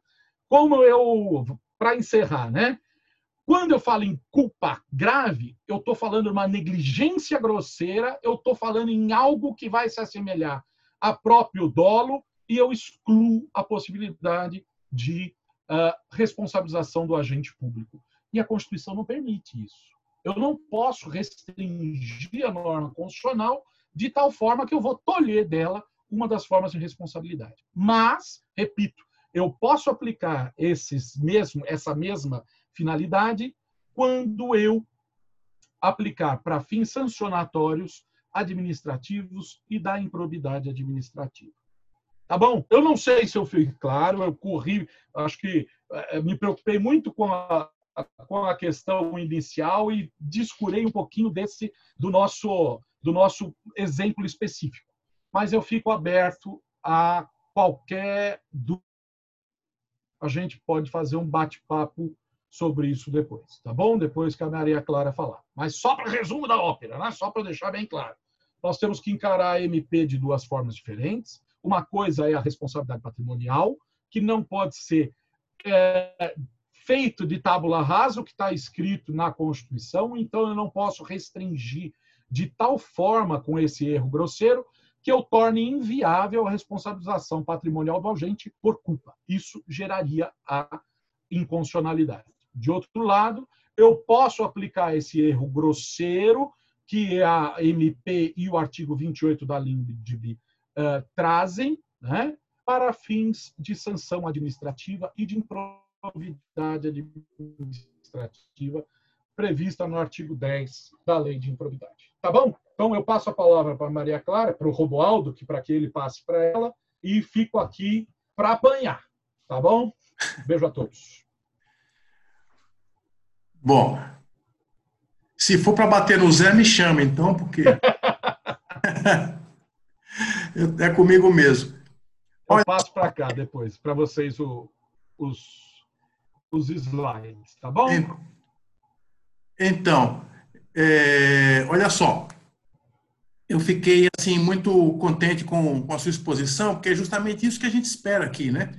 Como eu, para encerrar, né? Quando eu falo em culpa grave, eu estou falando de uma negligência grosseira, eu estou falando em algo que vai se assemelhar a próprio dolo e eu excluo a possibilidade de uh, responsabilização do agente público. E a Constituição não permite isso. Eu não posso restringir a norma constitucional de tal forma que eu vou tolher dela uma das formas de responsabilidade. Mas, repito, eu posso aplicar esses mesmo, essa mesma finalidade quando eu aplicar para fins sancionatórios, administrativos e da improbidade administrativa. Tá bom? Eu não sei se eu fui claro, eu corri, acho que eh, me preocupei muito com a, com a questão inicial e descurei um pouquinho desse do nosso do nosso exemplo específico. Mas eu fico aberto a qualquer dúvida. A gente pode fazer um bate-papo sobre isso depois, tá bom? Depois que a Maria Clara falar. Mas só para resumo da ópera, né? só para deixar bem claro. Nós temos que encarar a MP de duas formas diferentes. Uma coisa é a responsabilidade patrimonial, que não pode ser é, feito de tábula rasa, o que está escrito na Constituição, então eu não posso restringir de tal forma com esse erro grosseiro que eu torne inviável a responsabilização patrimonial do agente por culpa. Isso geraria a inconstitucionalidade. De outro lado, eu posso aplicar esse erro grosseiro que a MP e o artigo 28 da LINDB uh, trazem, né, para fins de sanção administrativa e de improvidade administrativa prevista no artigo 10 da Lei de Improvidade. Tá bom? Então eu passo a palavra para Maria Clara, para o Roboaldo, que para que ele passe para ela, e fico aqui para apanhar. Tá bom? Beijo a todos. Bom, se for para bater no Zé, me chama, então, porque. é comigo mesmo. Eu passo para cá depois, para vocês o, os, os slides, tá bom? Então, é, olha só. Eu fiquei assim muito contente com, com a sua exposição, porque é justamente isso que a gente espera aqui, né?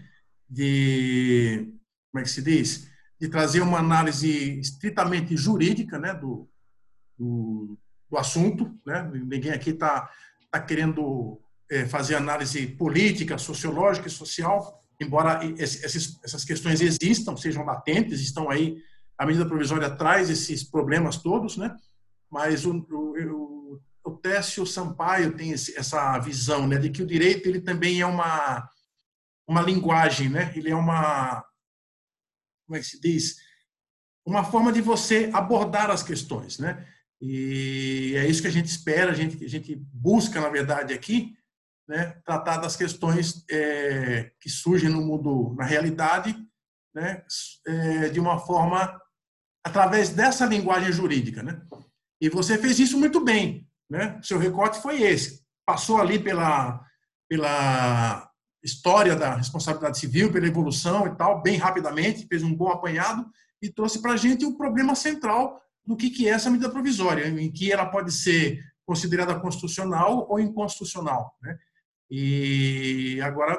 De como é que se diz? De trazer uma análise estritamente jurídica né, do, do, do assunto. Né? Ninguém aqui está tá querendo é, fazer análise política, sociológica e social, embora esses, essas questões existam, sejam latentes, estão aí, a medida provisória traz esses problemas todos, né? mas o, o, o Técio Sampaio tem esse, essa visão né, de que o direito ele também é uma, uma linguagem, né? ele é uma como é que se diz? Uma forma de você abordar as questões, né? E é isso que a gente espera, a gente, a gente busca, na verdade, aqui, né, tratar das questões é, que surgem no mundo, na realidade, né, é, de uma forma, através dessa linguagem jurídica. Né? E você fez isso muito bem. Né? Seu recorte foi esse. Passou ali pela, pela história da responsabilidade civil, pela evolução e tal, bem rapidamente, fez um bom apanhado e trouxe para a gente o problema central do que, é essa medida provisória, em que ela pode ser considerada constitucional ou inconstitucional. Né? E agora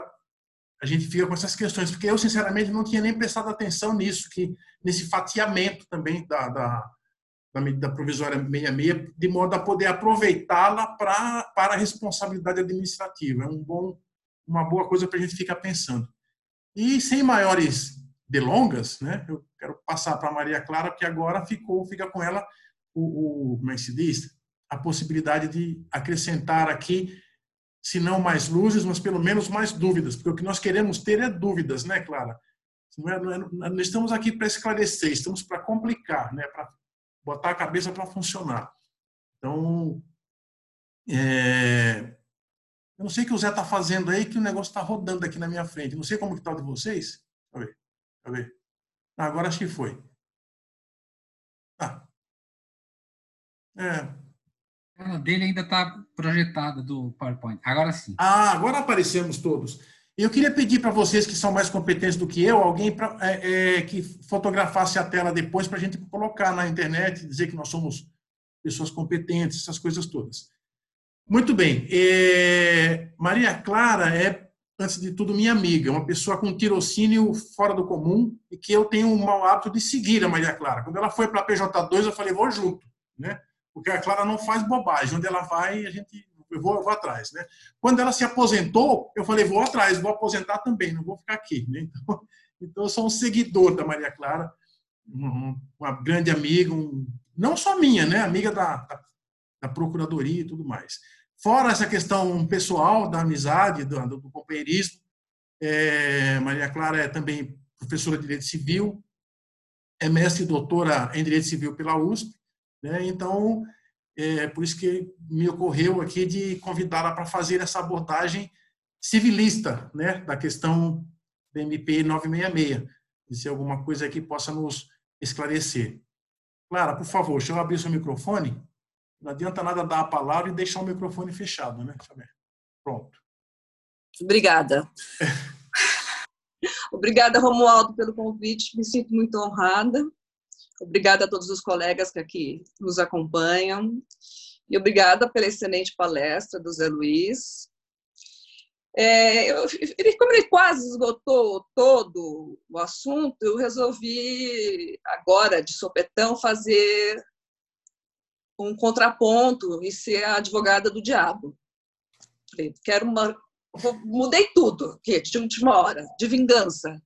a gente fica com essas questões, porque eu, sinceramente, não tinha nem prestado atenção nisso, que nesse fatiamento também da, da, da medida provisória 66, de modo a poder aproveitá-la para a responsabilidade administrativa. É um bom, uma boa coisa para a gente ficar pensando. E sem maiores delongas, né, eu quero passar para Maria Clara, que agora ficou, fica com ela o, o como é que se diz? A possibilidade de acrescentar aqui se não mais luzes, mas pelo menos mais dúvidas, porque o que nós queremos ter é dúvidas, né, Clara? Não é, não é, nós estamos aqui para esclarecer, estamos para complicar, né, para botar a cabeça para funcionar. Então, é, eu não sei o que o Zé está fazendo aí, que o negócio está rodando aqui na minha frente. Não sei como que está o de vocês. Deixa eu ver. Deixa eu ver. Ah, agora acho que foi. Ah. É, a dele ainda está projetada do PowerPoint. Agora sim. Ah, agora aparecemos todos. Eu queria pedir para vocês que são mais competentes do que eu, alguém pra, é, é, que fotografasse a tela depois para a gente colocar na internet, dizer que nós somos pessoas competentes, essas coisas todas. Muito bem. É, Maria Clara é, antes de tudo, minha amiga, uma pessoa com tirocínio fora do comum e que eu tenho o mau hábito de seguir a Maria Clara. Quando ela foi para a PJ2, eu falei, vou junto. Né? porque a Clara não faz bobagem. Onde ela vai, a gente eu vou, eu vou atrás, né? Quando ela se aposentou, eu falei vou atrás, vou aposentar também, não vou ficar aqui. Né? Então, então eu sou um seguidor da Maria Clara, uma grande amiga, um, não só minha, né? Amiga da, da, da, procuradoria e tudo mais. Fora essa questão pessoal da amizade, do, do companheirismo, é, Maria Clara é também professora de direito civil, é mestre e doutora em direito civil pela USP né? Então, é por isso que me ocorreu aqui de convidá-la para fazer essa abordagem civilista né, da questão da MP 966, se alguma coisa que possa nos esclarecer. Clara, por favor, deixa eu abrir seu microfone. Não adianta nada dar a palavra e deixar o microfone fechado, né? Pronto. Obrigada. Obrigada, Romualdo, pelo convite. Me sinto muito honrada. Obrigada a todos os colegas que aqui nos acompanham. E obrigada pela excelente palestra do Zé Luiz. É, eu, ele, como ele quase esgotou todo o assunto, eu resolvi agora, de sopetão, fazer um contraponto e ser a advogada do diabo. Quero uma. Mudei tudo de última hora, de vingança.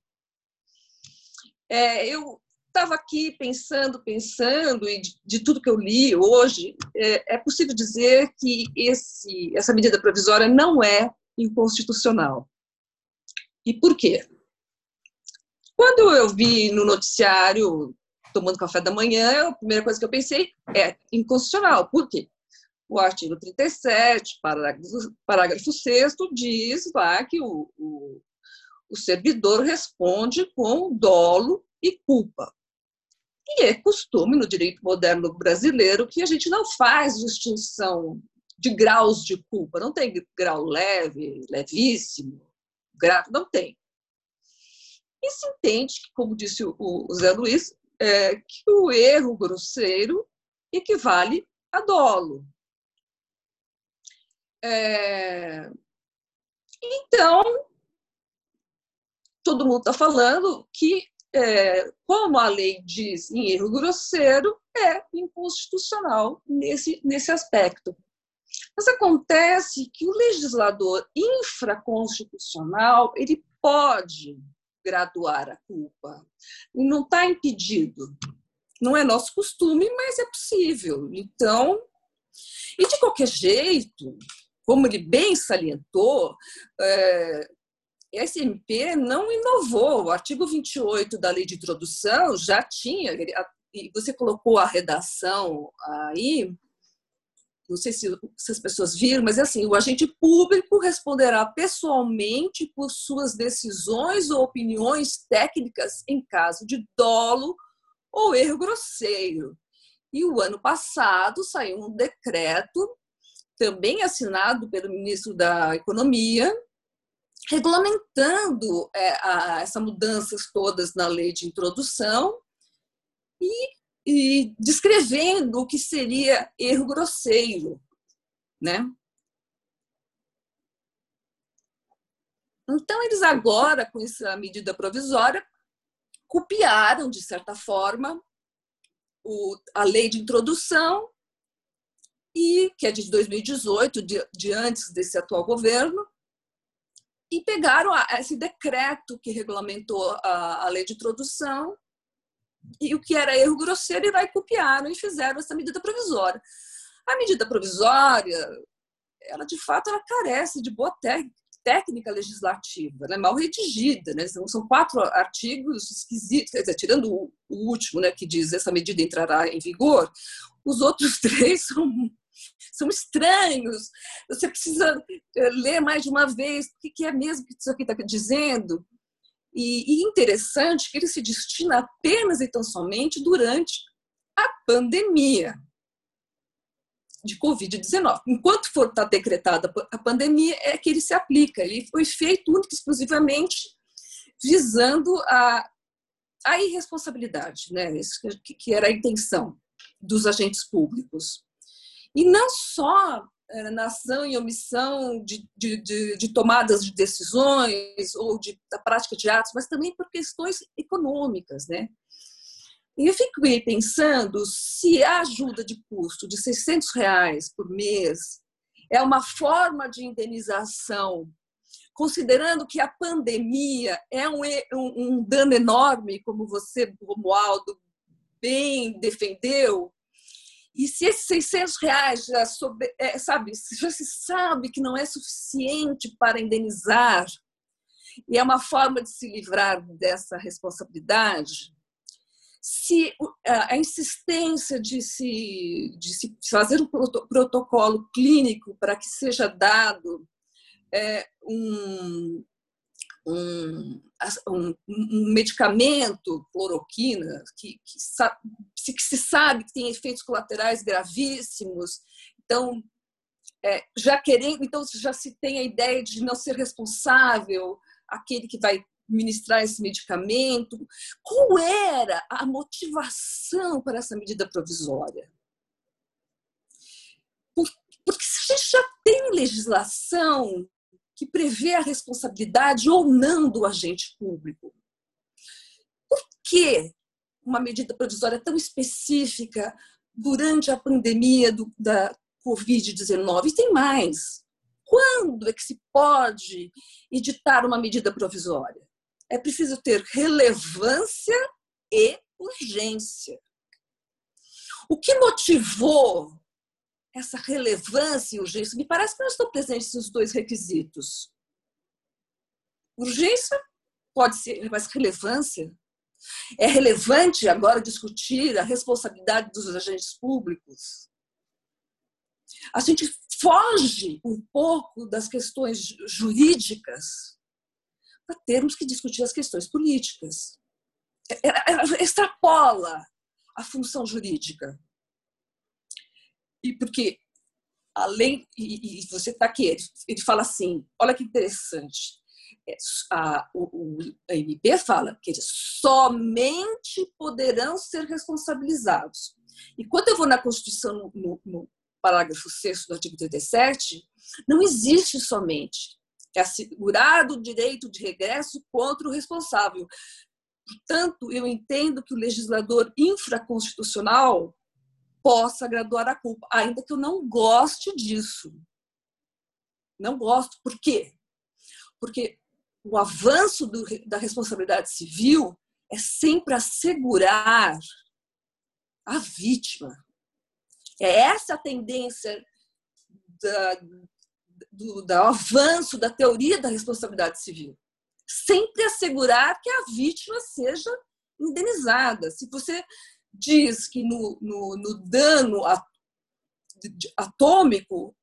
É, eu estava aqui pensando, pensando, e de, de, tudo que eu li hoje, é, é possível dizer que esse, essa medida provisória não é inconstitucional. E por quê? Quando eu vi no noticiário, tomando café da manhã, a primeira coisa que eu pensei é inconstitucional. Por quê? O artigo 37, parágrafo, parágrafo 6 diz lá que o, o, o servidor responde com dolo e culpa. E é costume no direito moderno brasileiro que a gente não faz distinção de graus de culpa. Não tem grau leve, levíssimo, grave, não tem. E se entende, como disse o Zé Luiz, é, que o erro grosseiro equivale a dolo. É, então, todo mundo está falando que é, como a lei diz em erro grosseiro, é inconstitucional nesse, nesse aspecto. Mas acontece que o legislador infraconstitucional ele pode graduar a culpa não está impedido. Não é nosso costume, mas é possível. Então, e de qualquer jeito, como ele bem salientou, é, esse MP não inovou. O artigo 28 da lei de introdução já tinha, e você colocou a redação aí, não sei se, se, as pessoas viram, mas é assim: o agente público responderá pessoalmente por suas decisões ou opiniões técnicas em caso de dolo ou erro grosseiro. E o ano passado saiu um decreto, também assinado pelo ministro da Economia, regulamentando é, essas mudanças todas na lei de introdução e, e descrevendo o que seria erro grosseiro, né? Então, eles agora, com essa medida provisória, copiaram, de certa forma, o, a lei de introdução, e que é de 2018, de, de antes desse atual governo, e pegaram esse decreto que regulamentou a, a lei de introdução e o que era erro grosseiro e vai copiaram e fizeram essa medida provisória. A medida provisória, ela de fato ela carece de boa técnica legislativa, né? mal redigida, né? são quatro artigos esquisitos, quer dizer, tirando o, último, né, que diz essa medida entrará em vigor, os outros três são são estranhos. Você precisa eh, ler mais de uma vez o que é mesmo que isso aqui está dizendo. E, e interessante que ele se destina apenas e tão somente durante a pandemia de Covid-19. Enquanto for tá decretada a pandemia, é que ele se aplica. Ele foi feito única e exclusivamente visando a, a irresponsabilidade, né? Isso que, que era a intenção dos agentes públicos. E não só na ação e omissão de, de, de, de, tomadas de decisões ou de, da prática de atos, mas também por questões econômicas, né? E eu fico pensando se a ajuda de custo de 600 reais por mês é uma forma de indenização, considerando que a pandemia é um, um, um dano enorme, como você, Romualdo, bem defendeu, e se esses 600 reais já, soube, é, sabe, já se sabe que não é suficiente para indenizar, e é uma forma de se livrar dessa responsabilidade, se a insistência de se, de se fazer um protocolo clínico para que seja dado é, um, um, um, um medicamento, cloroquina, que, que, que, se sabe que tem efeitos colaterais gravíssimos. Então, é, já querendo, então já se tem a ideia de não ser responsável aquele que vai ministrar esse medicamento. Qual era a motivação para essa medida provisória? Porque se a gente já tem legislação que prevê a responsabilidade ou não do agente público. Por que uma medida provisória tão específica durante a pandemia do, da Covid-19? E tem mais. Quando é que se pode editar uma medida provisória? É preciso ter relevância e urgência. O que motivou essa relevância e urgência. Me parece que não estão presentes os dois requisitos. Urgência pode ser, mas relevância. É relevante agora discutir a responsabilidade dos agentes públicos. A gente foge um pouco das questões jurídicas para termos que discutir as questões políticas. Extrapola a função jurídica. E porque, além, e, e você está aqui, ele, ele, fala assim: olha que interessante. É, a, o, o MP fala que eles somente poderão ser responsabilizados. E quando eu vou na Constituição, no, no parágrafo 6 do artigo 37, não existe somente. É assegurado o direito de regresso contra o responsável. Portanto, eu entendo que o legislador infraconstitucional possa graduar a culpa, ainda que eu não goste disso. Não gosto. Por quê? Porque o avanço do, da responsabilidade civil é sempre assegurar a vítima. É essa a tendência da, do, do avanço da teoria da responsabilidade civil. Sempre assegurar que a vítima seja indenizada. Se você diz que no, no, no dano atômico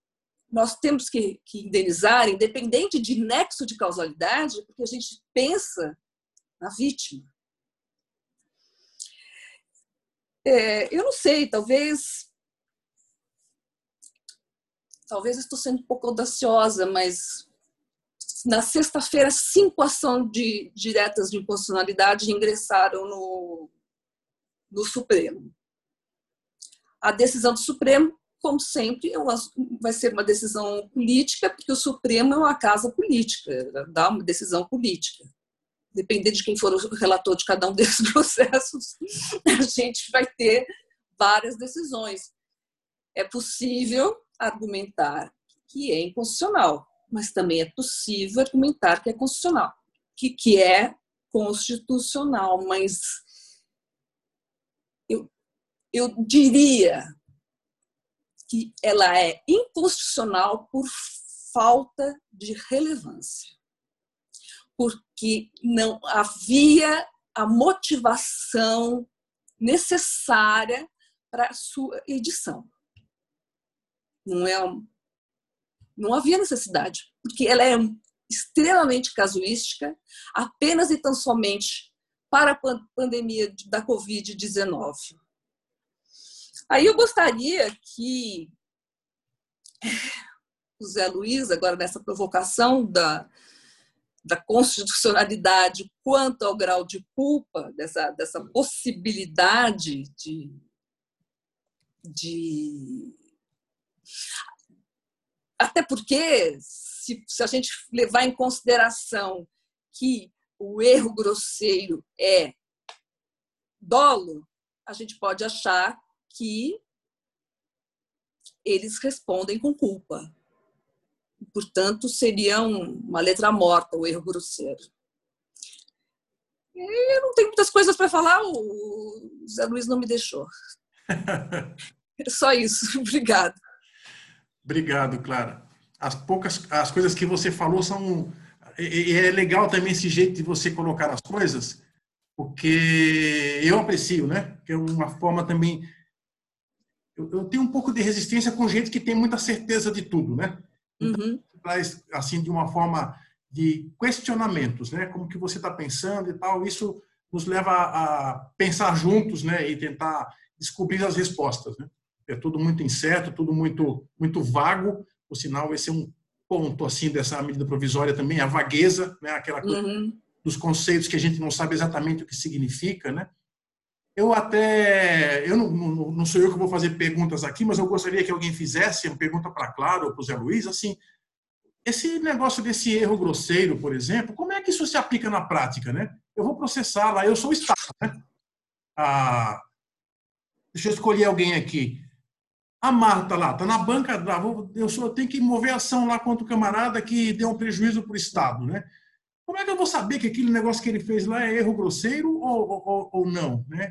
nós temos que, que, indenizar, independente de nexo de causalidade, porque a gente pensa na vítima. É, eu não sei, talvez. Talvez estou sendo um pouco audaciosa, mas na sexta-feira, cinco ações de, diretas de inconstitucionalidade ingressaram no, no Supremo. A decisão do Supremo como sempre, é vai ser uma decisão política, porque o Supremo é uma casa política, dá uma decisão política. Dependendo de quem for o relator de cada um desses processos, a gente vai ter várias decisões. É possível argumentar que é inconstitucional, mas também é possível argumentar que é constitucional, que, que é constitucional, mas eu diria que ela é inconstitucional por falta de relevância, porque não havia a motivação necessária para sua edição. Não é não havia necessidade, porque ela é extremamente casuística, apenas e tão somente para a pandemia da Covid-19. Aí eu gostaria que o Zé Luiz, agora nessa provocação da, da constitucionalidade quanto ao grau de culpa, dessa, dessa possibilidade de, de. Até porque, se, se a gente levar em consideração que o erro grosseiro é dolo, a gente pode achar que eles respondem com culpa. Portanto, seria uma letra morta o erro grosseiro. Eu não tenho muitas coisas para falar, o Zé Luiz não me deixou. É só isso. Obrigado. Obrigado, Clara. As poucas as coisas que você falou são e é legal também esse jeito de você colocar as coisas, porque eu aprecio, né? Que é uma forma também eu, eu, tenho um pouco de resistência com gente que tem muita certeza de tudo, né? Então, uhum. traz assim de uma forma de questionamentos, né? Como que você está pensando e tal. Isso nos leva a pensar juntos, né? E tentar descobrir as respostas, né? É tudo muito incerto, tudo muito muito vago. Por sinal, esse é um ponto assim dessa medida provisória também, a vagueza, né? Aquela coisa uhum. dos conceitos que a gente não sabe exatamente o que significa, né? Eu até, eu não, não, não, sou eu que vou fazer perguntas aqui, mas eu gostaria que alguém fizesse uma pergunta para Claro ou para o Zé Luiz, assim, esse negócio desse erro grosseiro, por exemplo, como é que isso se aplica na prática, né? Eu vou processar lá, eu sou o Estado, né? Ah, deixa eu escolher alguém aqui. A Marta lá, está na banca, eu, sou, eu tenho que mover ação lá contra o camarada que deu um prejuízo para o Estado, né? Como é que eu vou saber que aquele negócio que ele fez lá é erro grosseiro ou, ou, ou não? Né?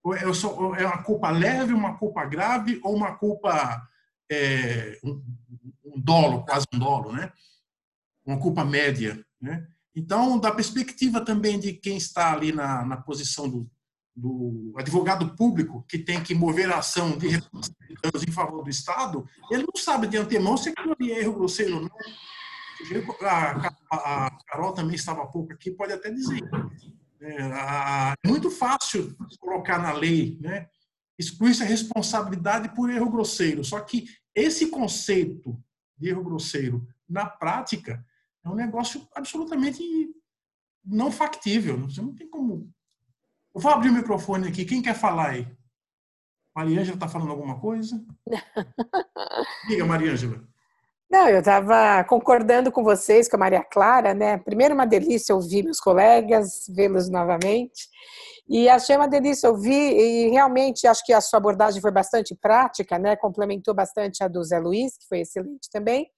Ou é, só, é uma culpa leve, uma culpa grave ou uma culpa é, um, um dolo, quase um dolo, né? Uma culpa média, né? Então, da perspectiva também de quem está ali na, na posição do, do advogado público, que tem que mover a ação de em favor do Estado, ele não sabe de antemão se aquilo ali é erro grosseiro ou não a, a Carol também estava há pouco aqui, pode até dizer. É, é muito fácil colocar na lei, né? excluir a responsabilidade por erro grosseiro. Só que esse conceito de erro grosseiro, na prática, é um negócio absolutamente não factível. Você não tem como. Eu vou abrir o microfone aqui. Quem quer falar aí? Mariângela está falando alguma coisa? Diga, Mariângela. Não, eu estava concordando com vocês, com a Maria Clara, né? Primeiro, uma delícia ouvir meus colegas, vê-los novamente. E achei uma delícia ouvir, e realmente acho que a sua abordagem foi bastante prática, né? Complementou bastante a do Zé Luiz, que foi excelente também.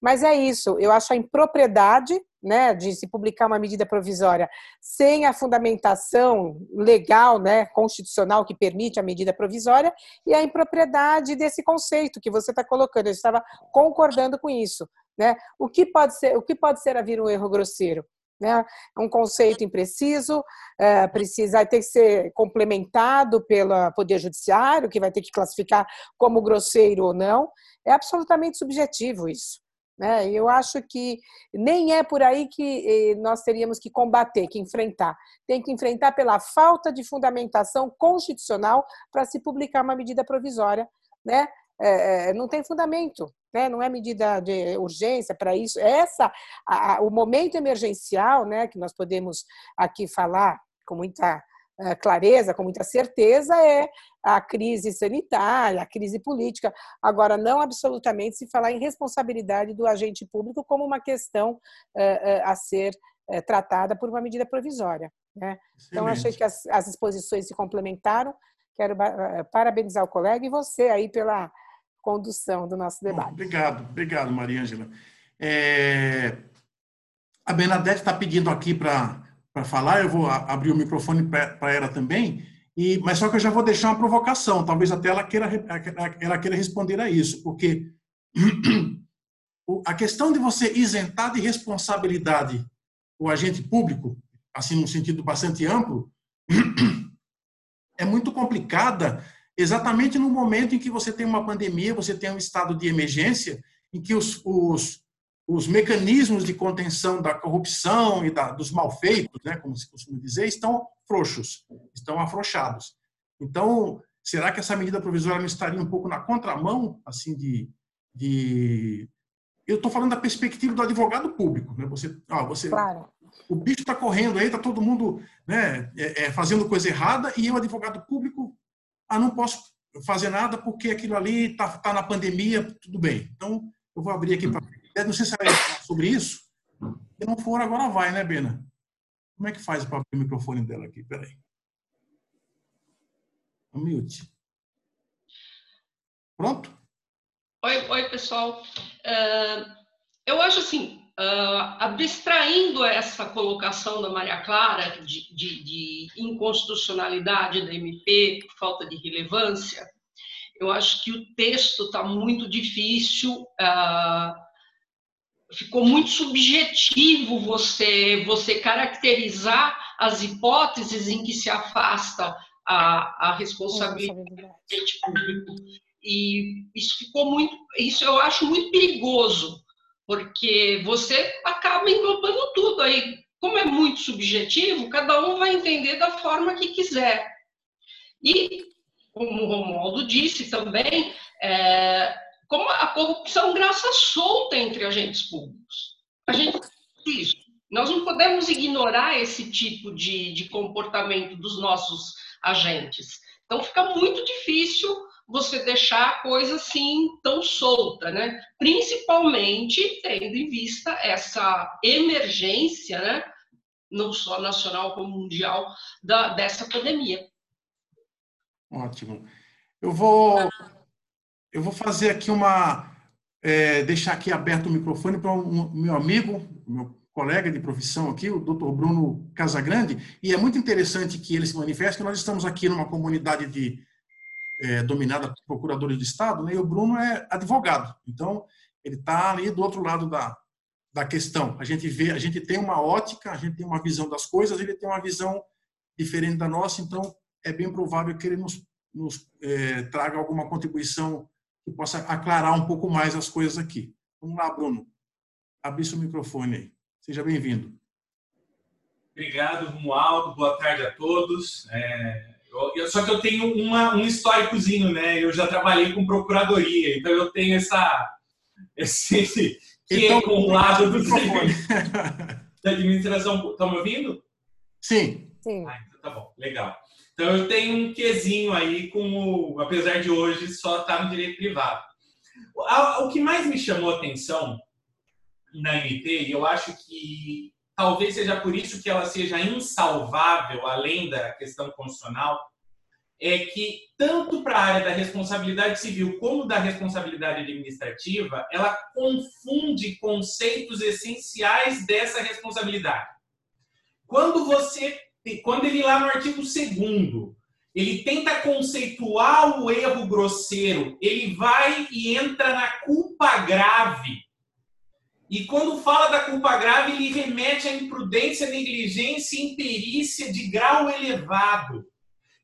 Mas é isso, eu acho a impropriedade né, de se publicar uma medida provisória sem a fundamentação legal, né, constitucional que permite a medida provisória e a impropriedade desse conceito que você está colocando. Eu estava concordando com isso. Né? O que pode ser, o que pode ser a vir um erro grosseiro? Né? Um conceito impreciso, é, precisa ter que ser complementado pelo Poder Judiciário, que vai ter que classificar como grosseiro ou não. É absolutamente subjetivo isso. Né? Eu acho que nem é por aí que eh, nós teríamos que combater, que enfrentar. Tem que enfrentar pela falta de fundamentação constitucional para se publicar uma medida provisória. Né? É, não tem fundamento, né? não é medida de urgência para isso. Essa, a, o momento emergencial, né, que nós podemos aqui falar com muita clareza, com muita certeza, é a crise sanitária, a crise política. Agora, não absolutamente se falar em responsabilidade do agente público como uma questão uh, uh, a ser uh, tratada por uma medida provisória. Né? Então, achei que as, as exposições se complementaram. Quero parabenizar o colega e você aí pela condução do nosso debate. Obrigado, obrigado, Maria Ângela. É... A Bernadette está pedindo aqui para falar, eu vou abrir o microfone para ela também. E, mas só que eu já vou deixar uma provocação, talvez até ela queira, ela queira responder a isso, porque a questão de você isentar de responsabilidade o agente público, assim, num sentido bastante amplo, é muito complicada exatamente no momento em que você tem uma pandemia, você tem um estado de emergência, em que os, os, os mecanismos de contenção da corrupção e da, dos malfeitos, né, como se costuma dizer, estão frouxos, estão afrouxados. Então, será que essa medida provisória não estaria um pouco na contramão, assim, de... de... Eu estou falando da perspectiva do advogado público, né? Você, ah, você, claro. o bicho está correndo aí, está todo mundo, né, é, é, fazendo coisa errada e eu, advogado público, ah, não posso fazer nada porque aquilo ali está tá na pandemia, tudo bem. Então, eu vou abrir aqui para não sei se vai falar sobre isso. Se não for, agora vai, né, Bena? Como é que faz para abrir o microfone dela aqui? Peraí. Mute. Pronto? Oi, oi pessoal. Uh, eu acho assim, uh, abstraindo essa colocação da Maria Clara de, de, de inconstitucionalidade da MP, falta de relevância, eu acho que o texto está muito difícil. Uh, ficou muito subjetivo você você caracterizar as hipóteses em que se afasta a, a responsabilidade do público. E isso ficou muito isso eu acho muito perigoso porque você acaba englobando tudo aí. Como é muito subjetivo cada um vai entender da forma que quiser. E como o Romualdo disse também é, como a corrupção graça solta entre agentes públicos. A gente isso. Nós não podemos ignorar esse tipo de, de comportamento dos nossos agentes. Então fica muito difícil você deixar a coisa assim tão solta, né? Principalmente tendo em vista essa emergência, né? Não só nacional como mundial da, dessa pandemia. Ótimo. Eu vou eu vou fazer aqui uma. É, deixar aqui aberto o microfone para o um, meu amigo, meu colega de profissão aqui, o Dr. Bruno Casagrande, e é muito interessante que ele se manifeste, nós estamos aqui numa comunidade de, é, dominada por procuradores de Estado, né, e o Bruno é advogado, então ele está ali do outro lado da, da questão. A gente vê, a gente tem uma ótica, a gente tem uma visão das coisas, ele tem uma visão diferente da nossa, então é bem provável que ele nos, nos é, traga alguma contribuição que possa aclarar um pouco mais as coisas aqui. Vamos lá, Bruno. Abrir seu microfone aí. Seja bem-vindo. Obrigado, Romualdo. Boa tarde a todos. É, eu, só que eu tenho uma, um históricozinho, né? Eu já trabalhei com procuradoria, então eu tenho essa esse que então, é com o lado do da administração. Estão me ouvindo? Sim. Sim. Ah, então tá bom, legal. Então eu tenho um quezinho aí com o, apesar de hoje só estar tá no direito privado. O, o que mais me chamou a atenção na MP, e eu acho que talvez seja por isso que ela seja insalvável, além da questão constitucional, é que tanto para a área da responsabilidade civil como da responsabilidade administrativa, ela confunde conceitos essenciais dessa responsabilidade. Quando você quando ele lá no artigo 2 ele tenta conceituar o erro grosseiro, ele vai e entra na culpa grave. E quando fala da culpa grave, ele remete à imprudência, negligência e imperícia de grau elevado.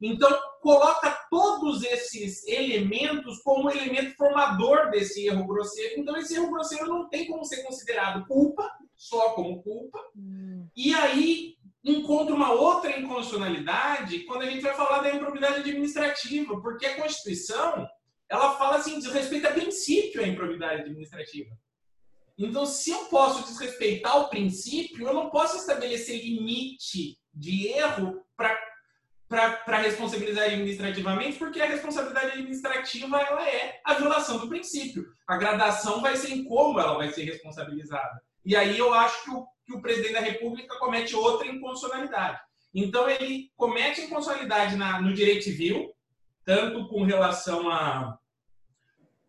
Então, coloca todos esses elementos como elemento formador desse erro grosseiro. Então, esse erro grosseiro não tem como ser considerado culpa, só como culpa. Hum. E aí, encontra uma outra inconstitucionalidade quando a gente vai falar da improbidade administrativa, porque a Constituição ela fala assim, diz respeito a princípio a improbidade administrativa. Então, se eu posso desrespeitar o princípio, eu não posso estabelecer limite de erro para para responsabilizar administrativamente, porque a responsabilidade administrativa ela é a violação do princípio. A gradação vai ser em como ela vai ser responsabilizada. E aí eu acho que o, que o presidente da República comete outra inconstitucionalidade. Então ele comete inconstitucionalidade na, no direito civil, tanto com relação a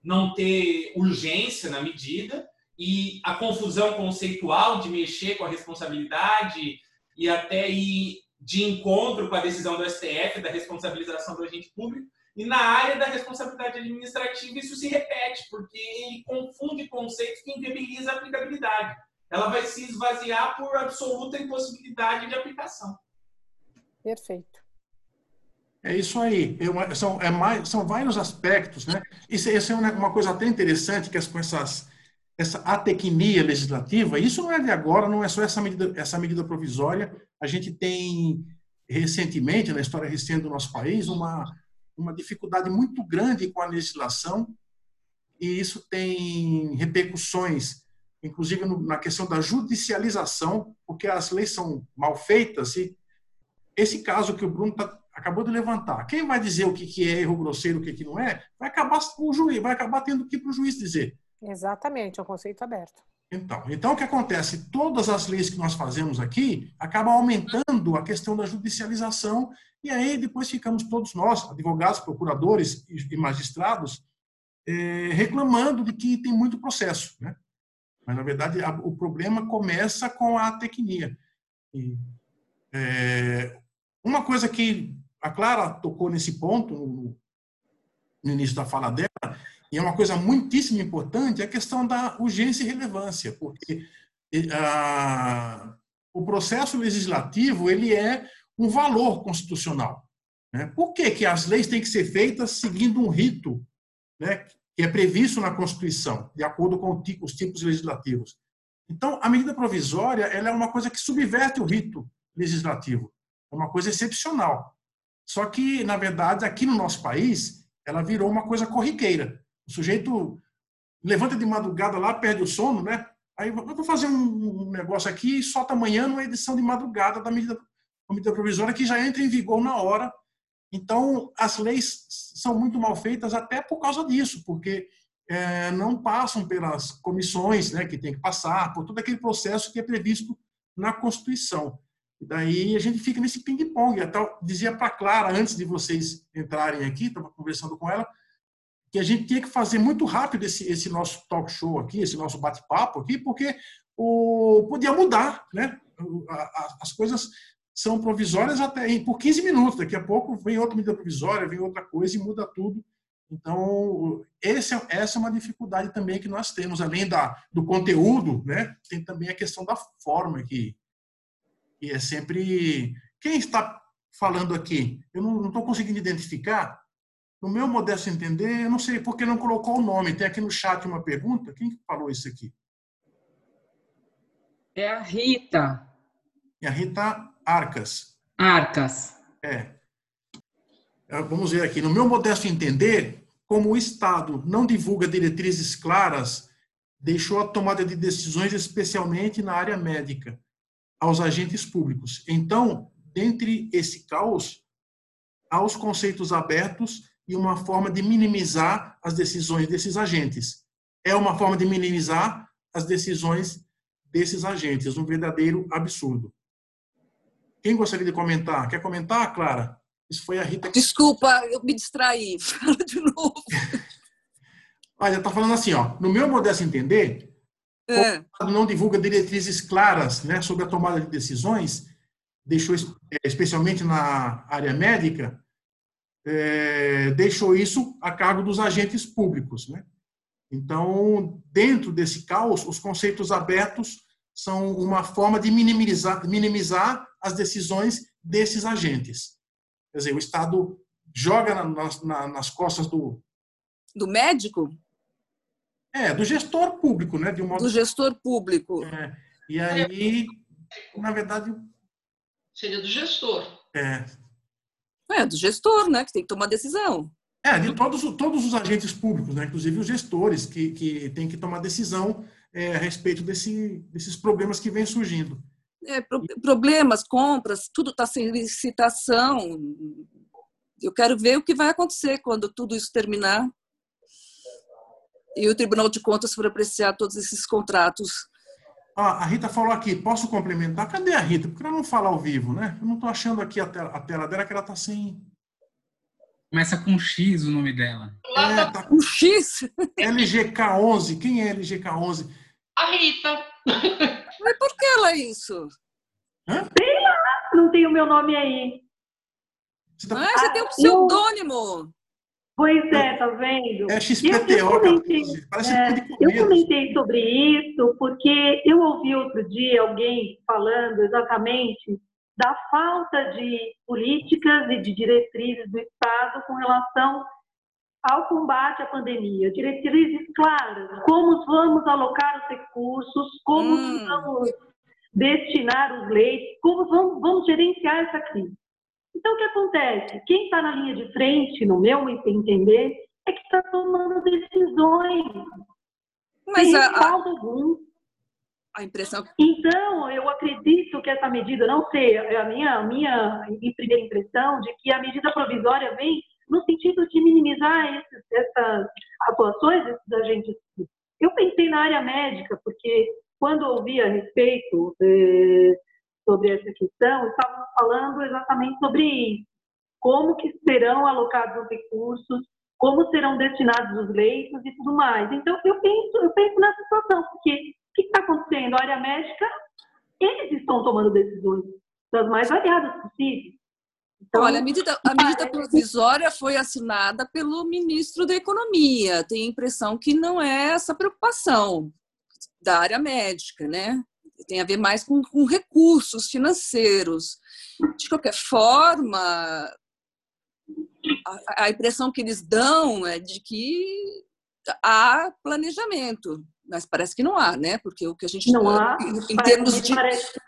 não ter urgência na medida e a confusão conceitual de mexer com a responsabilidade e até ir de encontro com a decisão do STF da responsabilização do agente público. E na área da responsabilidade administrativa isso se repete, porque ele confunde conceitos que inviabiliza a aplicabilidade. Ela vai se esvaziar por absoluta impossibilidade de aplicação. Perfeito. É isso aí. Eu, são, é mais, são vários aspectos, né? Isso, isso é uma coisa até interessante que as, com essas, essa atecnia legislativa, isso não é de agora, não é só essa medida, essa medida provisória. A gente tem recentemente, na história recente do nosso país, uma, uma dificuldade muito grande com a legislação, e isso tem repercussões, inclusive no, na questão da judicialização, porque as leis são mal feitas e esse caso que o Bruno tá, acabou de levantar, quem vai dizer o que, que é erro grosseiro, o que, que não é, vai acabar o juiz, vai acabar tendo que ir para o juiz dizer. Exatamente, é um conceito aberto. Então, então, o que acontece? Todas as leis que nós fazemos aqui acabam aumentando a questão da judicialização, e aí depois ficamos todos nós, advogados, procuradores e magistrados, é, reclamando de que tem muito processo. Né? Mas, na verdade, a, o problema começa com a tecnia. E, é, uma coisa que a Clara tocou nesse ponto no, no início da fala dela, e é uma coisa muitíssimo importante, é a questão da urgência e relevância, porque a, o processo legislativo ele é um valor constitucional. Né? Por que, que as leis têm que ser feitas seguindo um rito né, que é previsto na Constituição, de acordo com os tipos legislativos? Então, a medida provisória ela é uma coisa que subverte o rito legislativo. É uma coisa excepcional. Só que, na verdade, aqui no nosso país, ela virou uma coisa corriqueira. O sujeito levanta de madrugada lá, perde o sono, né? Aí eu vou fazer um negócio aqui e solta amanhã uma edição de madrugada da medida, da medida provisória que já entra em vigor na hora. Então, as leis são muito mal feitas até por causa disso, porque é, não passam pelas comissões né, que tem que passar, por todo aquele processo que é previsto na Constituição. E daí a gente fica nesse ping-pong. Até dizia para Clara, antes de vocês entrarem aqui, estava conversando com ela, que a gente tinha que fazer muito rápido esse, esse nosso talk show aqui, esse nosso bate-papo aqui, porque o, podia mudar, né? As coisas são provisórias até por 15 minutos. Daqui a pouco vem outra medida provisória, vem outra coisa e muda tudo. Então, esse, é, essa é uma dificuldade também que nós temos, além da, do conteúdo, né? Tem também a questão da forma que, e é sempre. Quem está falando aqui? Eu não estou conseguindo identificar. No meu modesto entender, eu não sei porque não colocou o nome. Tem aqui no chat uma pergunta. Quem falou isso aqui? É a Rita. É a Rita Arcas. Arcas. É. é. Vamos ver aqui. No meu modesto entender, como o Estado não divulga diretrizes claras, deixou a tomada de decisões, especialmente na área médica aos agentes públicos. Então, dentre esse caos, há os conceitos abertos e uma forma de minimizar as decisões desses agentes. É uma forma de minimizar as decisões desses agentes, um verdadeiro absurdo. Quem gostaria de comentar? Quer comentar, Clara? Isso foi a Rita. Desculpa, eu me distraí. Fala de novo. Olha, está falando assim, ó. No meu modesto entender, é. não divulga diretrizes claras né, sobre a tomada de decisões, deixou é, especialmente na área médica, é, deixou isso a cargo dos agentes públicos. Né? Então, dentro desse caos, os conceitos abertos são uma forma de minimizar, minimizar as decisões desses agentes. Quer dizer, o Estado joga na, na, nas costas do. Do médico? É, do gestor público, né? De um modo... Do gestor público. É. E aí, na verdade. Seria do gestor. É. É, do gestor, né? Que tem que tomar decisão. É, de todos, todos os agentes públicos, né? inclusive os gestores, que, que têm que tomar decisão é, a respeito desse, desses problemas que vêm surgindo. É, pro- problemas, compras, tudo está sem licitação. Eu quero ver o que vai acontecer quando tudo isso terminar e o Tribunal de Contas for apreciar todos esses contratos. Ah, a Rita falou aqui, posso complementar? Cadê a Rita? Porque ela não fala ao vivo, né? Eu não estou achando aqui a tela, a tela dela, que ela está sem. Começa com X o nome dela. Lá É, tá tá Um X? LGK11. Quem é LGK11? a Rita. Mas por que ela é isso? Não tem o meu nome aí. Você tá- Ah, você tem um pseudônimo. Pois é, tá vendo? É Eu- XPTO, eu comentei, 14. Parece é, eu comentei sobre isso porque eu ouvi outro dia alguém falando exatamente da falta de políticas e de diretrizes do Estado com relação ao combate à pandemia. Diretrizes claras, como vamos alocar os recursos, como Hum. vamos destinar os leitos, como vamos, vamos gerenciar essa crise. Então, o que acontece? Quem está na linha de frente, no meu entender, é que está tomando decisões Mas sem a, a, algum. A impressão Então, eu acredito que essa medida, não sei, a minha, a minha primeira impressão de que a medida provisória vem no sentido de minimizar esses, essas atuações desses agentes. Eu pensei na área médica, porque quando ouvi a respeito eh, sobre essa questão, estavam falando exatamente sobre isso. Como que serão alocados os recursos, como serão destinados os leitos e tudo mais. Então, eu penso, eu penso nessa situação, porque que está acontecendo? A área médica, eles estão tomando decisões das mais variadas possíveis. Então, Olha, a medida, a medida provisória foi assinada pelo ministro da Economia. Tenho a impressão que não é essa preocupação da área médica, né? Tem a ver mais com, com recursos financeiros. De qualquer forma, a, a impressão que eles dão é de que há planejamento, mas parece que não há, né? Porque o que a gente não há. em, termos de parece-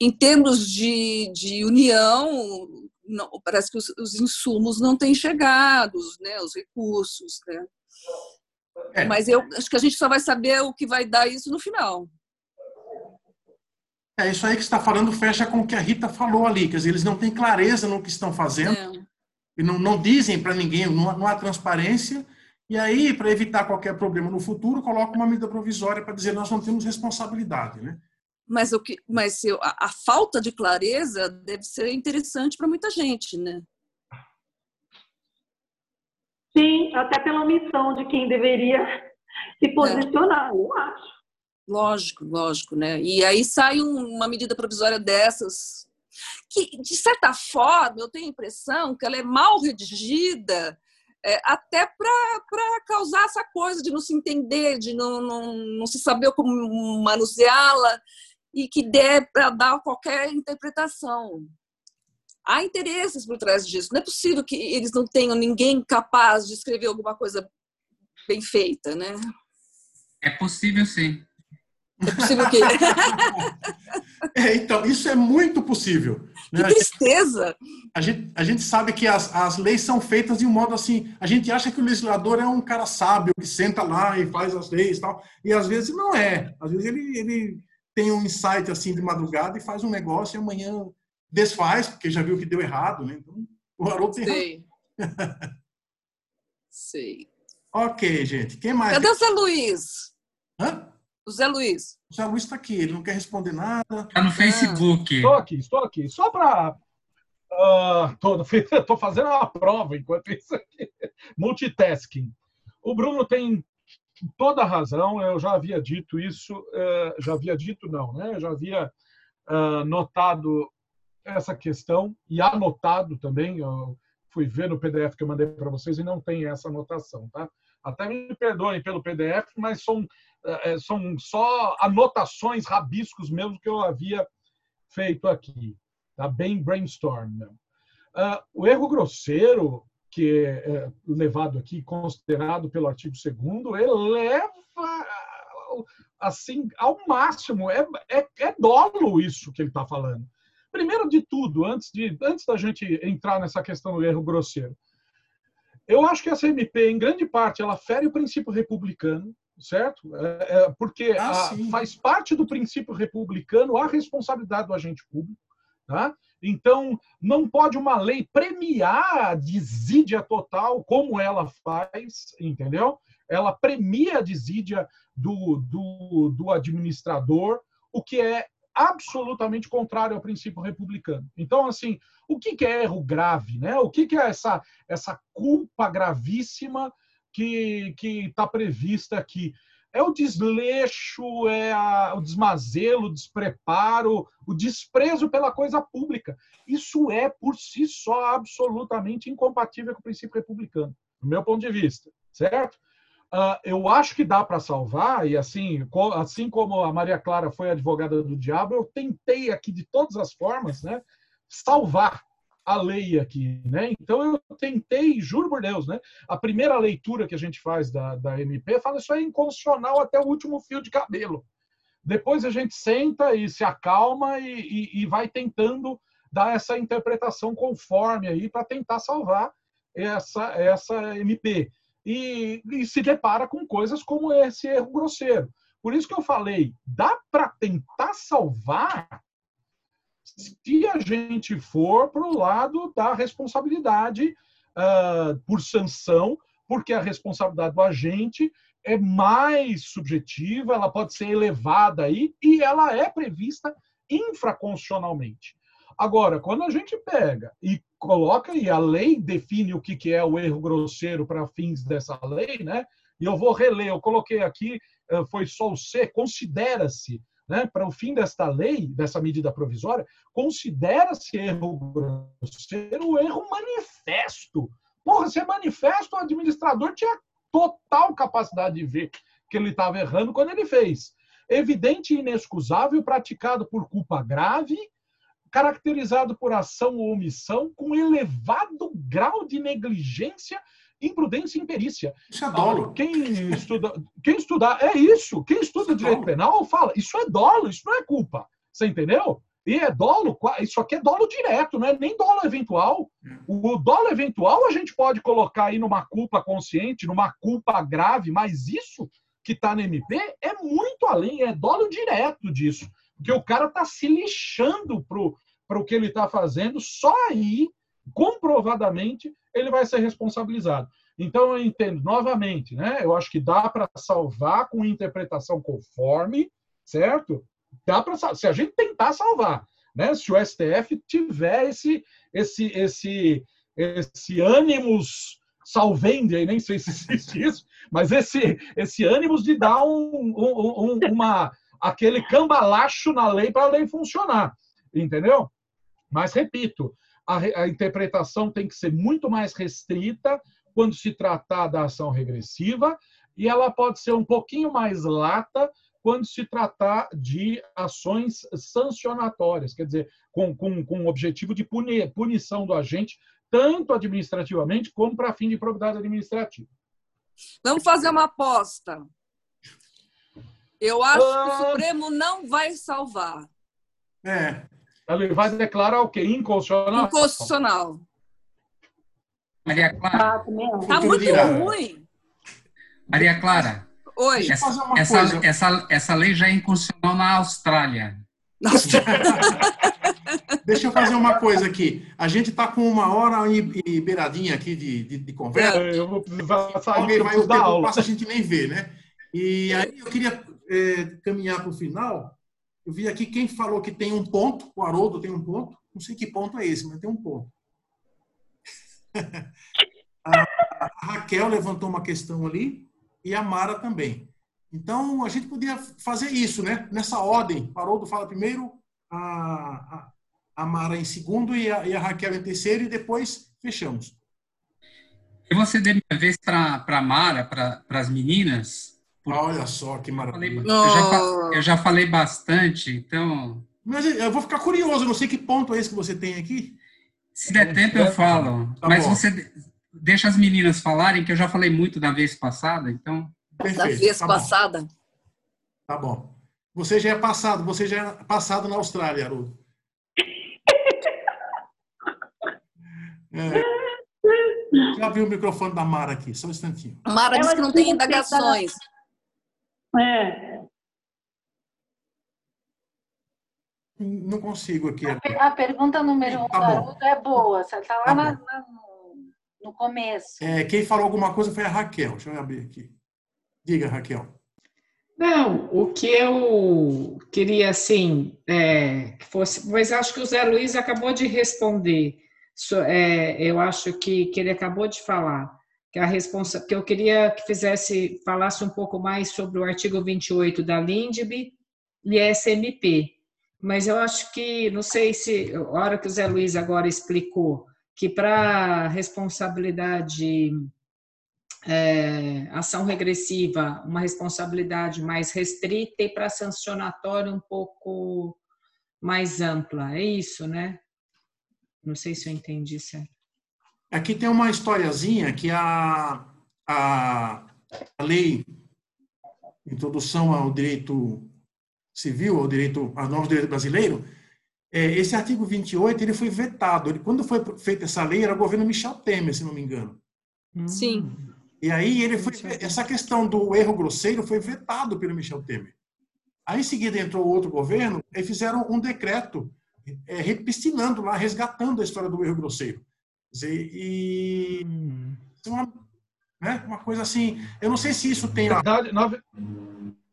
em termos de, de união, não- parece que os, os insumos não têm chegado, né, os recursos. Né? É. Mas eu acho que a gente só vai saber o que vai dar isso no final. É isso aí que você está falando, fecha com o que a Rita falou ali. Quer dizer, eles não têm clareza no que estão fazendo, né? e não, não dizem para ninguém, não, há- não há transparência. E aí, para evitar qualquer problema no futuro, coloca uma medida provisória para dizer nós não temos responsabilidade, né? Mas, o que, mas a, a falta de clareza deve ser interessante para muita gente, né? Sim, até pela omissão de quem deveria se posicionar, eu acho. Lógico, lógico, né? E aí sai um- uma medida provisória dessas que, de certa forma, eu tenho a impressão que ela é mal redigida é, até para causar essa coisa de não se entender, de não, não, não se saber como manuseá-la e que dê para dar qualquer interpretação. Há interesses por trás disso. Não é possível que eles não tenham ninguém capaz de escrever alguma coisa bem feita, né? É possível sim. É possível que... É, então, isso é muito possível. né? Que tristeza! A gente, a gente sabe que as, as leis são feitas de um modo assim. A gente acha que o legislador é um cara sábio que senta lá e faz as leis e tal. E às vezes não é. Às vezes ele, ele tem um insight assim de madrugada e faz um negócio e amanhã desfaz, porque já viu que deu errado. Né? Então, o Haroldo tem. Sei. Sei. Ok, gente. Quem mais? Cadê o Zé Luiz? Hã? O Zé Luiz. O Zé Luiz está aqui, ele não quer responder nada. Tá no Facebook. Estou aqui, estou aqui. Só para. Estou fazendo uma prova enquanto isso aqui. Multitasking. O Bruno tem toda a razão, eu já havia dito isso, eh, já havia dito não, né? Eu já havia ah, notado essa questão e anotado também. Eu fui ver no PDF que eu mandei para vocês e não tem essa anotação, tá? Até me perdoem pelo PDF, mas são, eh, são só anotações, rabiscos mesmo que eu havia feito aqui. Tá bem brainstorm. Mesmo. Ah, o erro grosseiro que é levado aqui, considerado pelo artigo 2 eleva assim ao máximo. É, é, é dolo isso que ele está falando. Primeiro de tudo, antes, de, antes da gente entrar nessa questão do erro grosseiro, eu acho que essa MP, em grande parte, ela fere o princípio republicano, certo? É, é, porque Ah, a- faz parte do princípio republicano a responsabilidade do agente público. Tá? Então, não pode uma lei premiar a desídia total, como ela faz, entendeu? Ela premia a desídia do, do, do administrador, o que é absolutamente contrário ao princípio republicano. Então, assim, o que que é erro grave? Né? O que que é essa, essa culpa gravíssima que está prevista aqui? É o desleixo, é a- o desmazelo, o despreparo, o desprezo pela coisa pública. Isso é, por si só, absolutamente incompatível com o princípio republicano, do meu ponto de vista, certo? Ah, eu acho que dá para salvar, e assim, assim como a Maria Clara foi advogada do diabo, eu tentei aqui de todas as formas, né, salvar a lei aqui, né? Então eu tentei, juro por Deus, né? A primeira leitura que a gente faz da, da MP fala isso é inconstitucional até o último fio de cabelo. Depois a gente senta e se acalma e, e- e vai tentando dar essa interpretação conforme aí para tentar salvar essa, essa MP. E, e se depara com coisas como esse erro grosseiro. Por isso que eu falei, dá para tentar salvar se a gente for para o lado da responsabilidade ah, por sanção, porque a responsabilidade do agente é mais subjetiva, ela pode ser elevada aí e ela é prevista infraconstitucionalmente. Agora, quando a gente pega e coloca e a lei define o que que é o erro grosseiro para fins dessa lei, né? E eu vou reler, eu coloquei aqui, eh, foi só o C, considera-se, né, para o fim desta lei, dessa medida provisória, considera-se erro grosseiro o erro manifesto. Porra, se é manifesto, o administrador tinha total capacidade de ver que ele estava errando quando ele fez. Evidente e inexcusável, praticado por culpa grave, caracterizado por ação ou omissão, com elevado grau de negligência, imprudência e imperícia. Isso é dolo. Quem estuda, quem estudar, é isso. Quem estuda direito penal fala, isso é dolo, isso não é culpa. Você entendeu? E é dolo, isso aqui é dolo direto, não é nem dolo eventual. O dolo eventual a gente pode colocar aí numa culpa consciente, numa culpa grave, mas isso que está no MP é muito além, é dolo direto disso. Porque o cara está se lixando para o que ele está fazendo, só aí, comprovadamente, ele vai ser responsabilizado. Então, eu entendo, novamente, né? eu acho que dá para salvar com interpretação conforme, certo? Dá para se a gente tentar salvar, né? Se o STF tiver esse esse esse esse ânimos salvendi, aí nem sei se existe isso, mas esse esse ânimos de dar um, um- um- uma aquele cambalacho na lei para a lei funcionar, entendeu? Mas repito, a, a interpretação tem que ser muito mais restrita quando se tratar da ação regressiva e ela pode ser um pouquinho mais lata quando se tratar de ações sancionatórias, quer dizer, com, com, com o objetivo de puni- punição do agente, tanto administrativamente como para fim de probidade administrativa. Vamos fazer uma aposta. Eu acho que o Ah. Supremo não vai salvar. É. Ele vai declarar o quê? Inconstitucional? Inconstitucional. Maria Clara, Ah, também acho. Tá Futuro muito dirá. ruim. Maria Clara, Oi. Deixa eu fazer uma essa, coisa. essa, essa lei já é inconstitucional na Austrália. Nossa, Deixa eu fazer uma coisa aqui. A gente está com uma hora e, e beiradinha aqui de, de, de conversa. É, eu vou precisar sair, preciso o tempo aula. passa, a gente nem vê, né? E aí eu queria é, caminhar para o final. Eu vi aqui quem falou que tem um ponto, o Haroldo tem um ponto. Não sei que ponto é esse, mas tem um ponto. a, Raquel levantou uma questão ali e a Mara também. Então a gente podia fazer isso, né? Nessa ordem. Haroldo fala primeiro, a, a, Mara em segundo e a, e a Raquel em terceiro e depois fechamos. E você dê minha vez para a Mara, para as meninas. Olha só que maravilha. eu já, fa- eu já falei bastante, então, Mas eu vou ficar curioso, eu não sei que ponto é esse que você tem aqui. se der tempo eu falo. Tá Mas bom. você de- deixa as meninas falarem, que eu já falei muito da vez passada, então. da Perfeito. vez tá bom. passada. Tá bom. Você já é passado, você já é passado na Austrália, Haroldo. É. Eu abrir o microfone da Mara aqui, só um instantinho. Mara disse que não tem indagações. É. Não consigo aqui. A pergunta número um Tá. Haroldo é boa, você está lá Tá na- na- no, no começo. É, quem falou alguma coisa foi a Raquel. Deixa eu abrir aqui. Diga, Raquel. Não, o que eu queria, assim, é, que fosse, mas acho que o Zé Luiz acabou de responder. So- é, eu acho que, que ele acabou de falar que a responsa, que eu queria que fizesse, falasse um pouco mais sobre o artigo 28 da LINDB e SMP. Mas eu acho que, não sei se, a hora que o Zé Luiz agora explicou, que para responsabilidade é, ação regressiva, uma responsabilidade mais restrita e para sancionatório um pouco mais ampla. É isso, né? Não sei se eu entendi certo. Aqui tem uma historiazinha que a, a, a lei Introdução ao Direito Civil, ao direito, ao novo direito brasileiro, é, esse artigo 28 ele foi vetado. Ele, quando foi feita essa lei, era o governo Michel Temer, se não me engano. Sim. E aí ele foi essa questão do erro grosseiro foi vetado pelo Michel Temer. Aí em seguida entrou outro governo e fizeram um decreto é, lá, resgatando a história do erro grosseiro. Dizer, e isso é uma, né, uma coisa assim, eu não sei se isso tem Na verdade, na,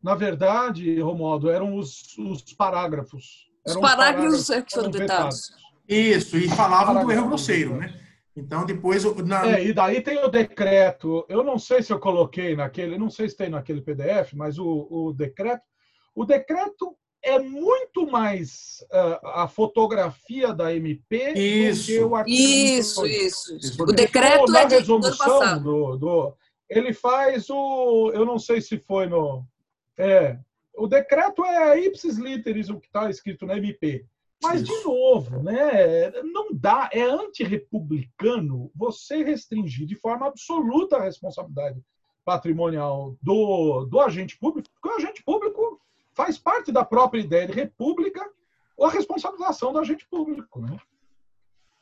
na verdade, Romualdo, eram os, os parágrafos. Os Eram parágrafos é que foram vetados. isso e falavam do erro grosseiro, né? Então depois na, É, e daí tem o decreto. Eu não sei se eu coloquei naquele, não sei se tem naquele PDF, mas o, o decreto. O decreto é muito mais ah, a fotografia da MP Isso. do que o artigo Isso, 28. isso. isso. Isso. O decreto é de, ano resolução passado. do, do- ele faz o eu não sei se foi no é o decreto é ipsis literis o que está escrito na MP mas de novo né não dá é antirrepublicano você restringir de forma absoluta a responsabilidade patrimonial do, do agente público porque o agente público faz parte da própria ideia de república ou a responsabilização do agente público né?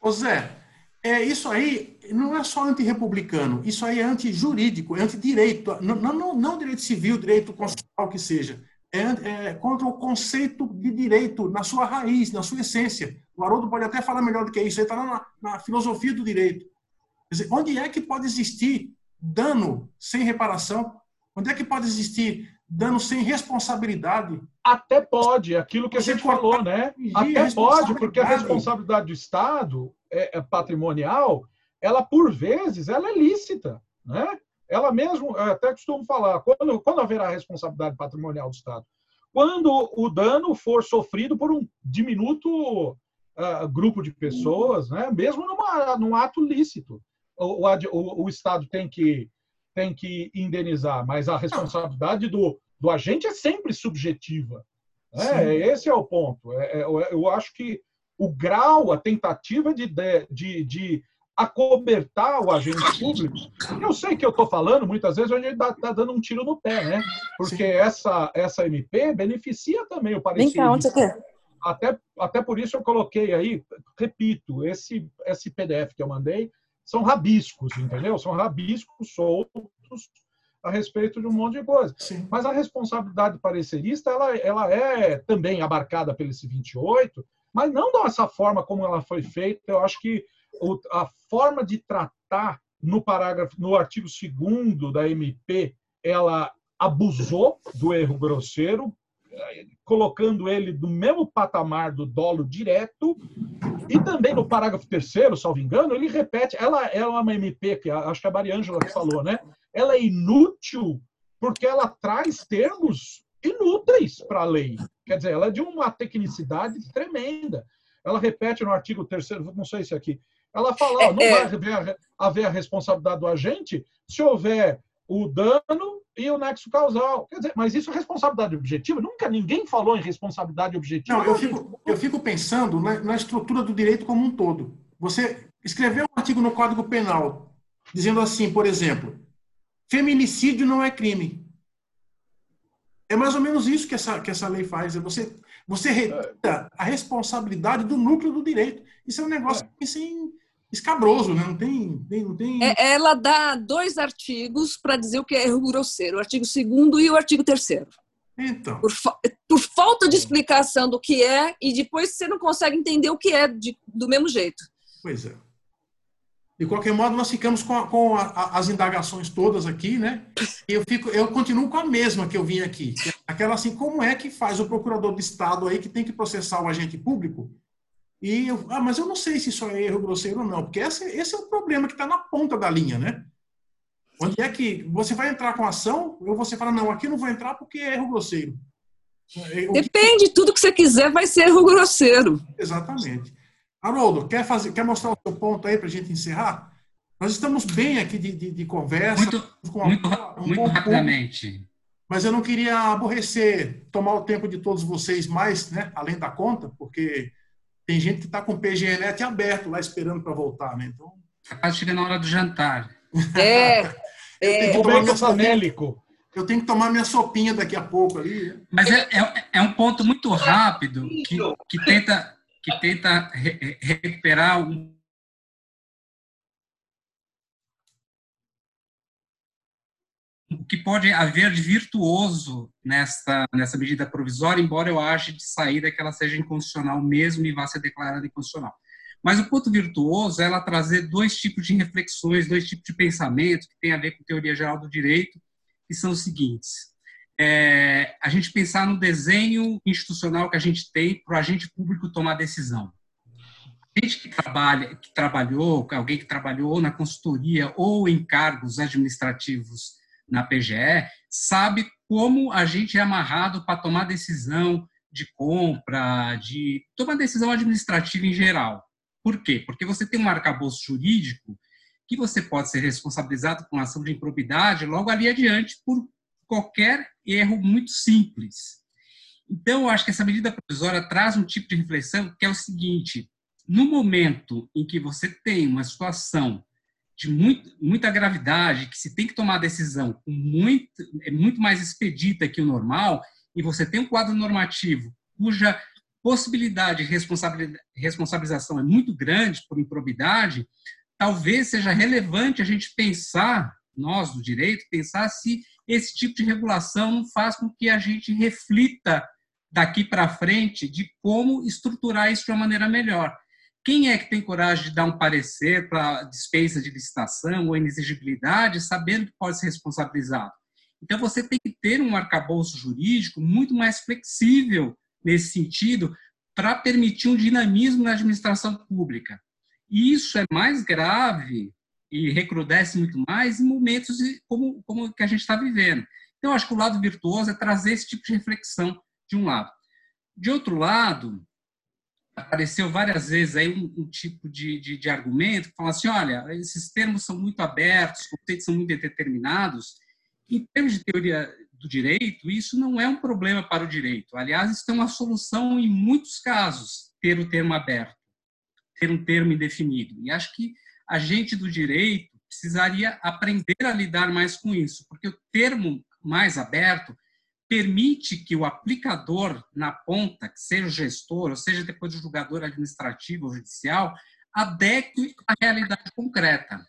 Ô Zé, é, isso aí não é só antirrepublicano, isso aí é antijurídico, é antidireito, não, não, não, direito civil, direito constitucional que seja, é, é contra o conceito de direito na sua raiz, na sua essência. O Haroldo pode até falar melhor do que isso, ele está na, na filosofia do direito. Dizer, onde é que pode existir dano sem reparação? Onde é que pode existir dano sem responsabilidade? Até pode, aquilo que a Você gente cortar, falou, né? a Até pode, porque a responsabilidade. do Estado é, é patrimonial, ela por vezes ela é lícita, né? Ela mesmo, eu até costumo falar, quando, quando haverá responsabilidade patrimonial do Estado? Quando o dano for sofrido por um diminuto ah, grupo de pessoas, né? Mesmo numa, num ato lícito, o, o- o Estado tem que tem que indenizar, mas a responsabilidade do, do agente é sempre subjetiva. Né? Esse é o ponto. É- é- eu- acho que o grau, a tentativa de, de, de, de acobertar o agente público, eu sei que eu estou falando, muitas vezes a gente está dando um tiro no pé, né? Porque essa, essa MP beneficia também o Vem cá, onde você parecer. quer? Até, até por isso eu coloquei aí, repito, esse, esse PDF que eu mandei são rabiscos, entendeu? São rabiscos soltos a respeito de um monte de coisa. Sim. Mas a responsabilidade parecerista, ela, ela é também abarcada pelo esse 28, mas não dessa forma como ela foi feita. Eu acho que o- a forma de tratar no parágrafo, no artigo 2 da MP, ela abusou do erro grosseiro, colocando ele no mesmo patamar do dolo direto, e também no parágrafo terceiro, salvo engano, ele repete, ela, ela é uma MP, que acho que a Mariângela que falou, né? Ela é inútil porque ela traz termos inúteis para a lei. Quer dizer, ela é de uma tecnicidade tremenda. Ela repete no artigo terceiro, não sei se é aqui, ela fala, ó, não É, é. vai haver a, haver a responsabilidade do agente se houver o dano e o nexo causal. Quer dizer, mas isso é responsabilidade objetiva? Nunca ninguém falou em responsabilidade objetiva. Não, eu fico, eu fico pensando na, na estrutura do direito como um todo. Você escreveu um artigo no Código Penal dizendo assim, por exemplo, feminicídio não é crime. É mais ou menos isso que essa, que essa lei faz. É você, você retira a responsabilidade do núcleo do direito. Isso é um negócio assim, escabroso, né? Não tem. tem- não tem... É, ela dá dois artigos para dizer o que é erro grosseiro, o artigo 2 e o artigo 3 Então, por, fa- por falta de explicação do que é, e depois você não consegue entender o que é de- do mesmo jeito. pois é. De qualquer modo, nós ficamos com, a- com a- a- as indagações todas aqui, né? E eu, fico, eu continuo com a mesma que eu vim aqui. que Aquela assim, como é que faz o procurador de Estado aí que tem que processar o agente público? E eu, ah, mas eu não sei se isso é erro grosseiro ou não, porque esse, esse é o problema que está na ponta da linha, né? Onde é que você vai entrar com ação, ou você fala, não, aqui não vou entrar porque é erro grosseiro. É, Depende, tudo que você quiser vai ser erro grosseiro. Exatamente. Haroldo, quer, fazer, quer mostrar o seu ponto aí para a gente encerrar? Nós estamos bem aqui de, de, de conversa. Muito, com uma- muito, um muito rapidamente. Mas eu não queria aborrecer, tomar o tempo de todos vocês mais, né, além da conta, porque tem gente que está com o PGNet aberto lá esperando para voltar, né? Então, Capaz de chegar na hora do jantar. É, eu tenho que O tomar bem minha sopinha, famélico. eu tenho que tomar minha sopinha daqui a pouco ali. né? Mas é, é, é um ponto muito rápido que, que tenta, que tenta re- re- recuperar um o que pode haver de virtuoso nessa, nessa medida provisória, embora eu ache de saída que ela seja inconstitucional mesmo e vá ser declarada inconstitucional. Mas o ponto virtuoso é ela trazer dois tipos de reflexões, dois tipos de pensamento que tem a ver com teoria geral do direito, que são os seguintes. É, a gente pensar no desenho institucional que a gente tem para o agente público tomar decisão. Gente que trabalha, que trabalhou, alguém que trabalhou na consultoria ou em cargos administrativos na PGE, sabe como a gente é amarrado para tomar decisão de compra, de tomar decisão administrativa em geral. Por quê? Porque você tem um arcabouço jurídico que você pode ser responsabilizado por uma ação de improbidade logo ali adiante por qualquer erro muito simples. Então, eu acho que essa medida provisória traz um tipo de reflexão que é o seguinte: no momento em que você tem uma situação de muito, muita gravidade, que se tem que tomar decisão muito, é muito mais expedita que o normal, e você tem um quadro normativo cuja possibilidade de responsabilização é muito grande por improbidade, talvez seja relevante a gente pensar, nós do direito, pensar se esse tipo de regulação não faz com que a gente reflita daqui para frente de como estruturar isso de uma maneira melhor. Quem é que tem coragem de dar um parecer para dispensa de licitação ou inexigibilidade, sabendo que pode ser responsabilizado? Então, você tem que ter um arcabouço jurídico muito mais flexível nesse sentido para permitir um dinamismo na administração pública. E isso é mais grave e recrudesce muito mais em momentos como, como que a gente está vivendo. Então, acho que o lado virtuoso é trazer esse tipo de reflexão de um lado. De outro lado, apareceu várias vezes aí um, um tipo de, de, de, argumento que fala assim, olha, esses termos são muito abertos, os conceitos são muito determinados. Em termos de teoria do direito, isso não é um problema para o direito. Aliás, isso é uma solução em muitos casos, ter o termo aberto, ter um termo indefinido. E acho que a gente do direito precisaria aprender a lidar mais com isso, porque o termo mais aberto permite que o aplicador na ponta, que seja o gestor, ou seja depois o julgador administrativo ou judicial, adeque à realidade concreta.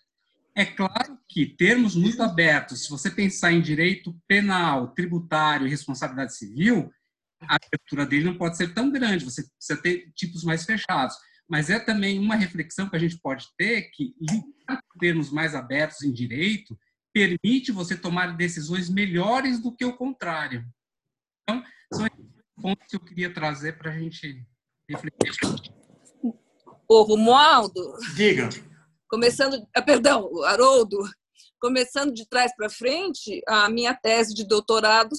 É claro que termos muito abertos, se você pensar em direito penal, tributário e responsabilidade civil, a abertura dele não pode ser tão grande, você precisa ter tipos mais fechados. Mas é também uma reflexão que a gente pode ter que lidar com termos mais abertos em direito permite você tomar decisões melhores do que o contrário. Então, são pontos que eu queria trazer para a gente refletir. Ô, Romualdo. Diga. Começando, ah, perdão, Haroldo, começando de trás para frente, a minha tese de doutorado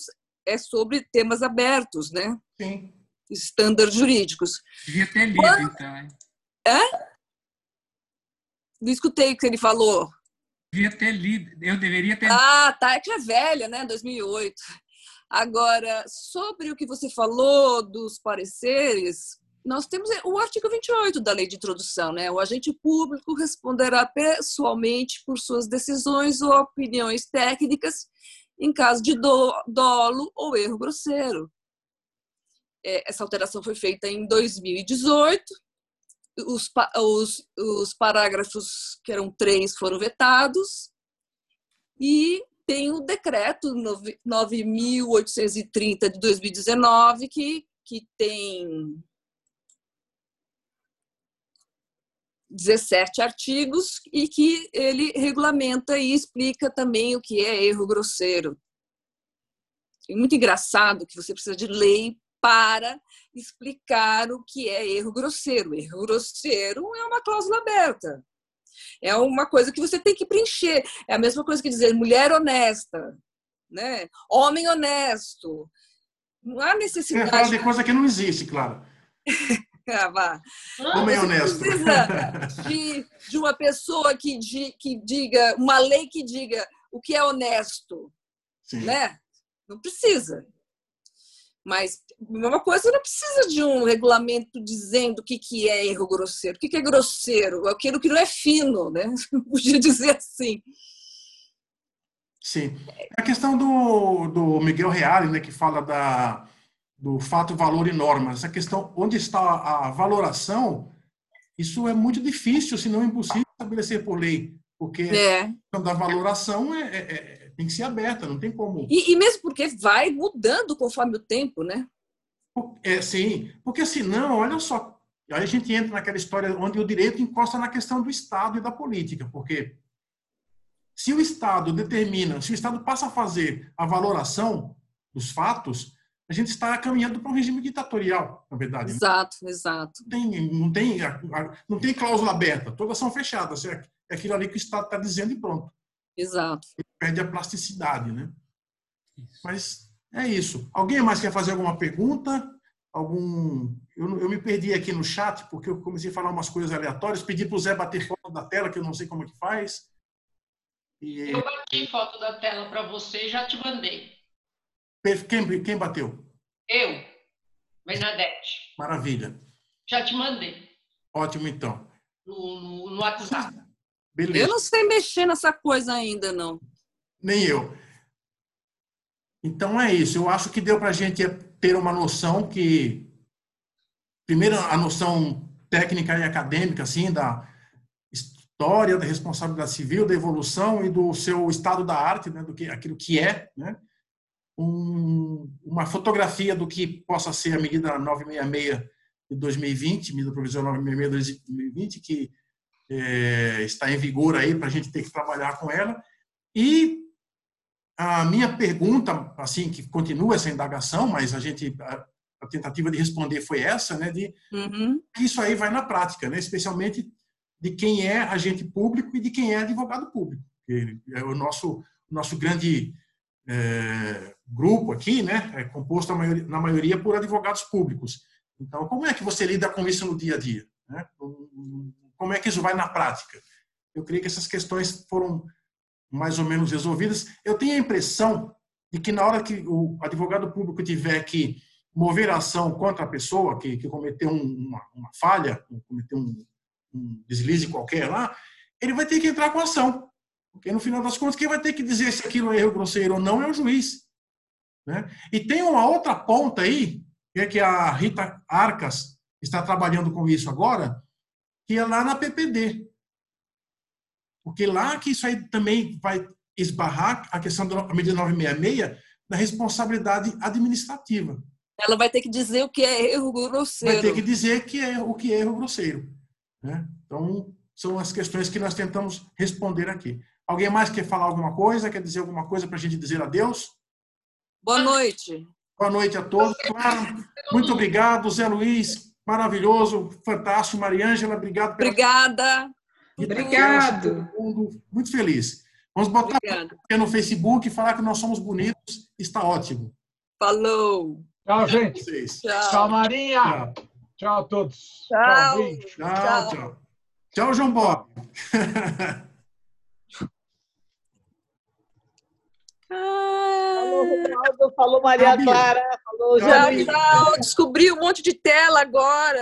é sobre temas abertos, né? Sim. Estándares jurídicos. Devia ter lido, Quando... então. Hein? É? Não escutei o que ele falou. Devia ter lido, eu deveria ter Ah, tá, é que é velha, né? 2008. Agora, sobre o que você falou dos pareceres, nós temos o artigo 28 da Lei de Introdução, né? O agente público responderá pessoalmente por suas decisões ou opiniões técnicas em caso de dolo ou erro grosseiro. Essa alteração foi feita em 2018 os, os, os parágrafos, que eram três, foram vetados, e tem o decreto nove- 9.830 de 2019, que, que tem 17 artigos e que ele regulamenta e explica também o que é erro grosseiro. É muito engraçado que você precisa de lei para explicar o que é erro grosseiro. Erro grosseiro é uma cláusula aberta. É uma coisa que você tem que preencher. É a mesma coisa que dizer mulher honesta, né? homem honesto. Não há Você necessidade. fala de coisa que não existe, claro. Ah, vá. Homem Você honesto. precisa de, de uma pessoa que, di- que diga, uma lei que diga o que é honesto, Sim. né? Não precisa. Mas uma coisa não precisa de um regulamento dizendo o que, que é erro grosseiro. O que, que é grosseiro? É aquilo que não é fino, né? Podia dizer assim. Sim. A questão do, do Miguel Reale, né, que fala da, do fato, valor e norma. Essa questão, onde está a valoração, isso é muito difícil, se não impossível, estabelecer por lei. Porque É. a questão da valoração é, é- é- tem que ser aberta, não tem como. E, e mesmo porque vai mudando conforme o tempo, né? É, sim, porque senão, olha só, aí a gente entra naquela história onde o direito encosta na questão do Estado e da política, porque se o Estado determina, se o Estado passa a fazer a valoração dos fatos, a gente está caminhando para um regime ditatorial, na verdade. né? Exato, exato. Não tem, não tem, não tem cláusula aberta, todas são fechadas. É é aquilo ali que o Estado está dizendo e pronto. Exato. Perde a plasticidade, né? Mas é isso. Alguém mais quer fazer alguma pergunta? Algum. Eu, eu me perdi aqui no chat, porque eu comecei a falar umas coisas aleatórias. Pedi para o Zé bater foto da tela, que eu não sei como é que faz. E Eu bati foto da tela para você e já te mandei. quem, quem bateu? Eu, Bernadette, Maravilha. já te mandei Ótimo, então. no, no, no WhatsApp. Beleza. Eu não sei mexer nessa coisa ainda, não. Nem eu. Então é isso. Eu acho que deu para a gente ter uma noção que, primeiro, a noção técnica e acadêmica, assim, da história da responsabilidade civil, da evolução e do seu estado da arte, né, do que aquilo que é, né, um, uma fotografia do que possa ser a medida 966 de 2020, medida provisória 966 de 2020, que é, está em vigor aí para a gente ter que trabalhar com ela. E a minha pergunta, assim, que continua essa indagação, mas a gente a, tentativa de responder foi essa, né, de Uhum. que isso aí vai na prática, né, especialmente de quem é agente público e de quem é advogado público. Que é o nosso nosso grande é, grupo aqui, né, é composto maioria, na maioria por advogados públicos. Então, como é que você lida com isso no dia a dia? Né? Como é que isso vai na prática? Eu creio que essas questões foram mais ou menos resolvidas. Eu tenho a impressão de que na hora que o advogado público tiver que mover a ação contra a pessoa que, que cometeu um, uma, uma, falha, cometeu um, um, deslize qualquer lá, ele vai ter que entrar com a ação. Porque, no final das contas, quem vai ter que dizer se aquilo é erro grosseiro ou não é o juiz. Né? E tem uma outra ponta aí, que é que a Rita Arcas está trabalhando com isso agora, que é lá na PPD. Porque lá que isso aí também vai esbarrar a questão da medida 966 da responsabilidade administrativa. Ela vai ter que dizer o que é erro grosseiro. Vai ter que dizer que é o que é erro grosseiro. Né? Então, são as questões que nós tentamos responder aqui. Alguém mais quer falar alguma coisa? Quer dizer alguma coisa para a gente dizer adeus? Boa noite. Boa noite a todos. Claro, muito obrigado. Zé Luiz, maravilhoso, fantástico. Mariângela, obrigado. Pela... Obrigada. Obrigado. Muito feliz. Vamos botar no Facebook e falar que nós somos bonitos. Está ótimo. Falou. Tchau, gente. Tchau, tchau Marinha. Tchau. tchau a todos. Tchau. Tchau, tchau. Tchau, tchau João Bob. Falou, Ronaldo. Falou, Maria. Clara. Falou, Tchau, tchau. Descobri um monte de tela agora.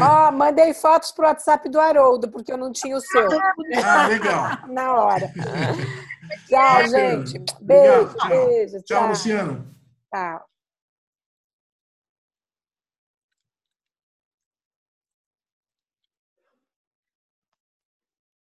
Ah. Oh, mandei fotos pro WhatsApp do Haroldo, porque eu não tinha o seu. Ah, legal. Na hora. tchau, gente. Beijo, tchau. beijo. Tchau, tchau Luciano. Tchau.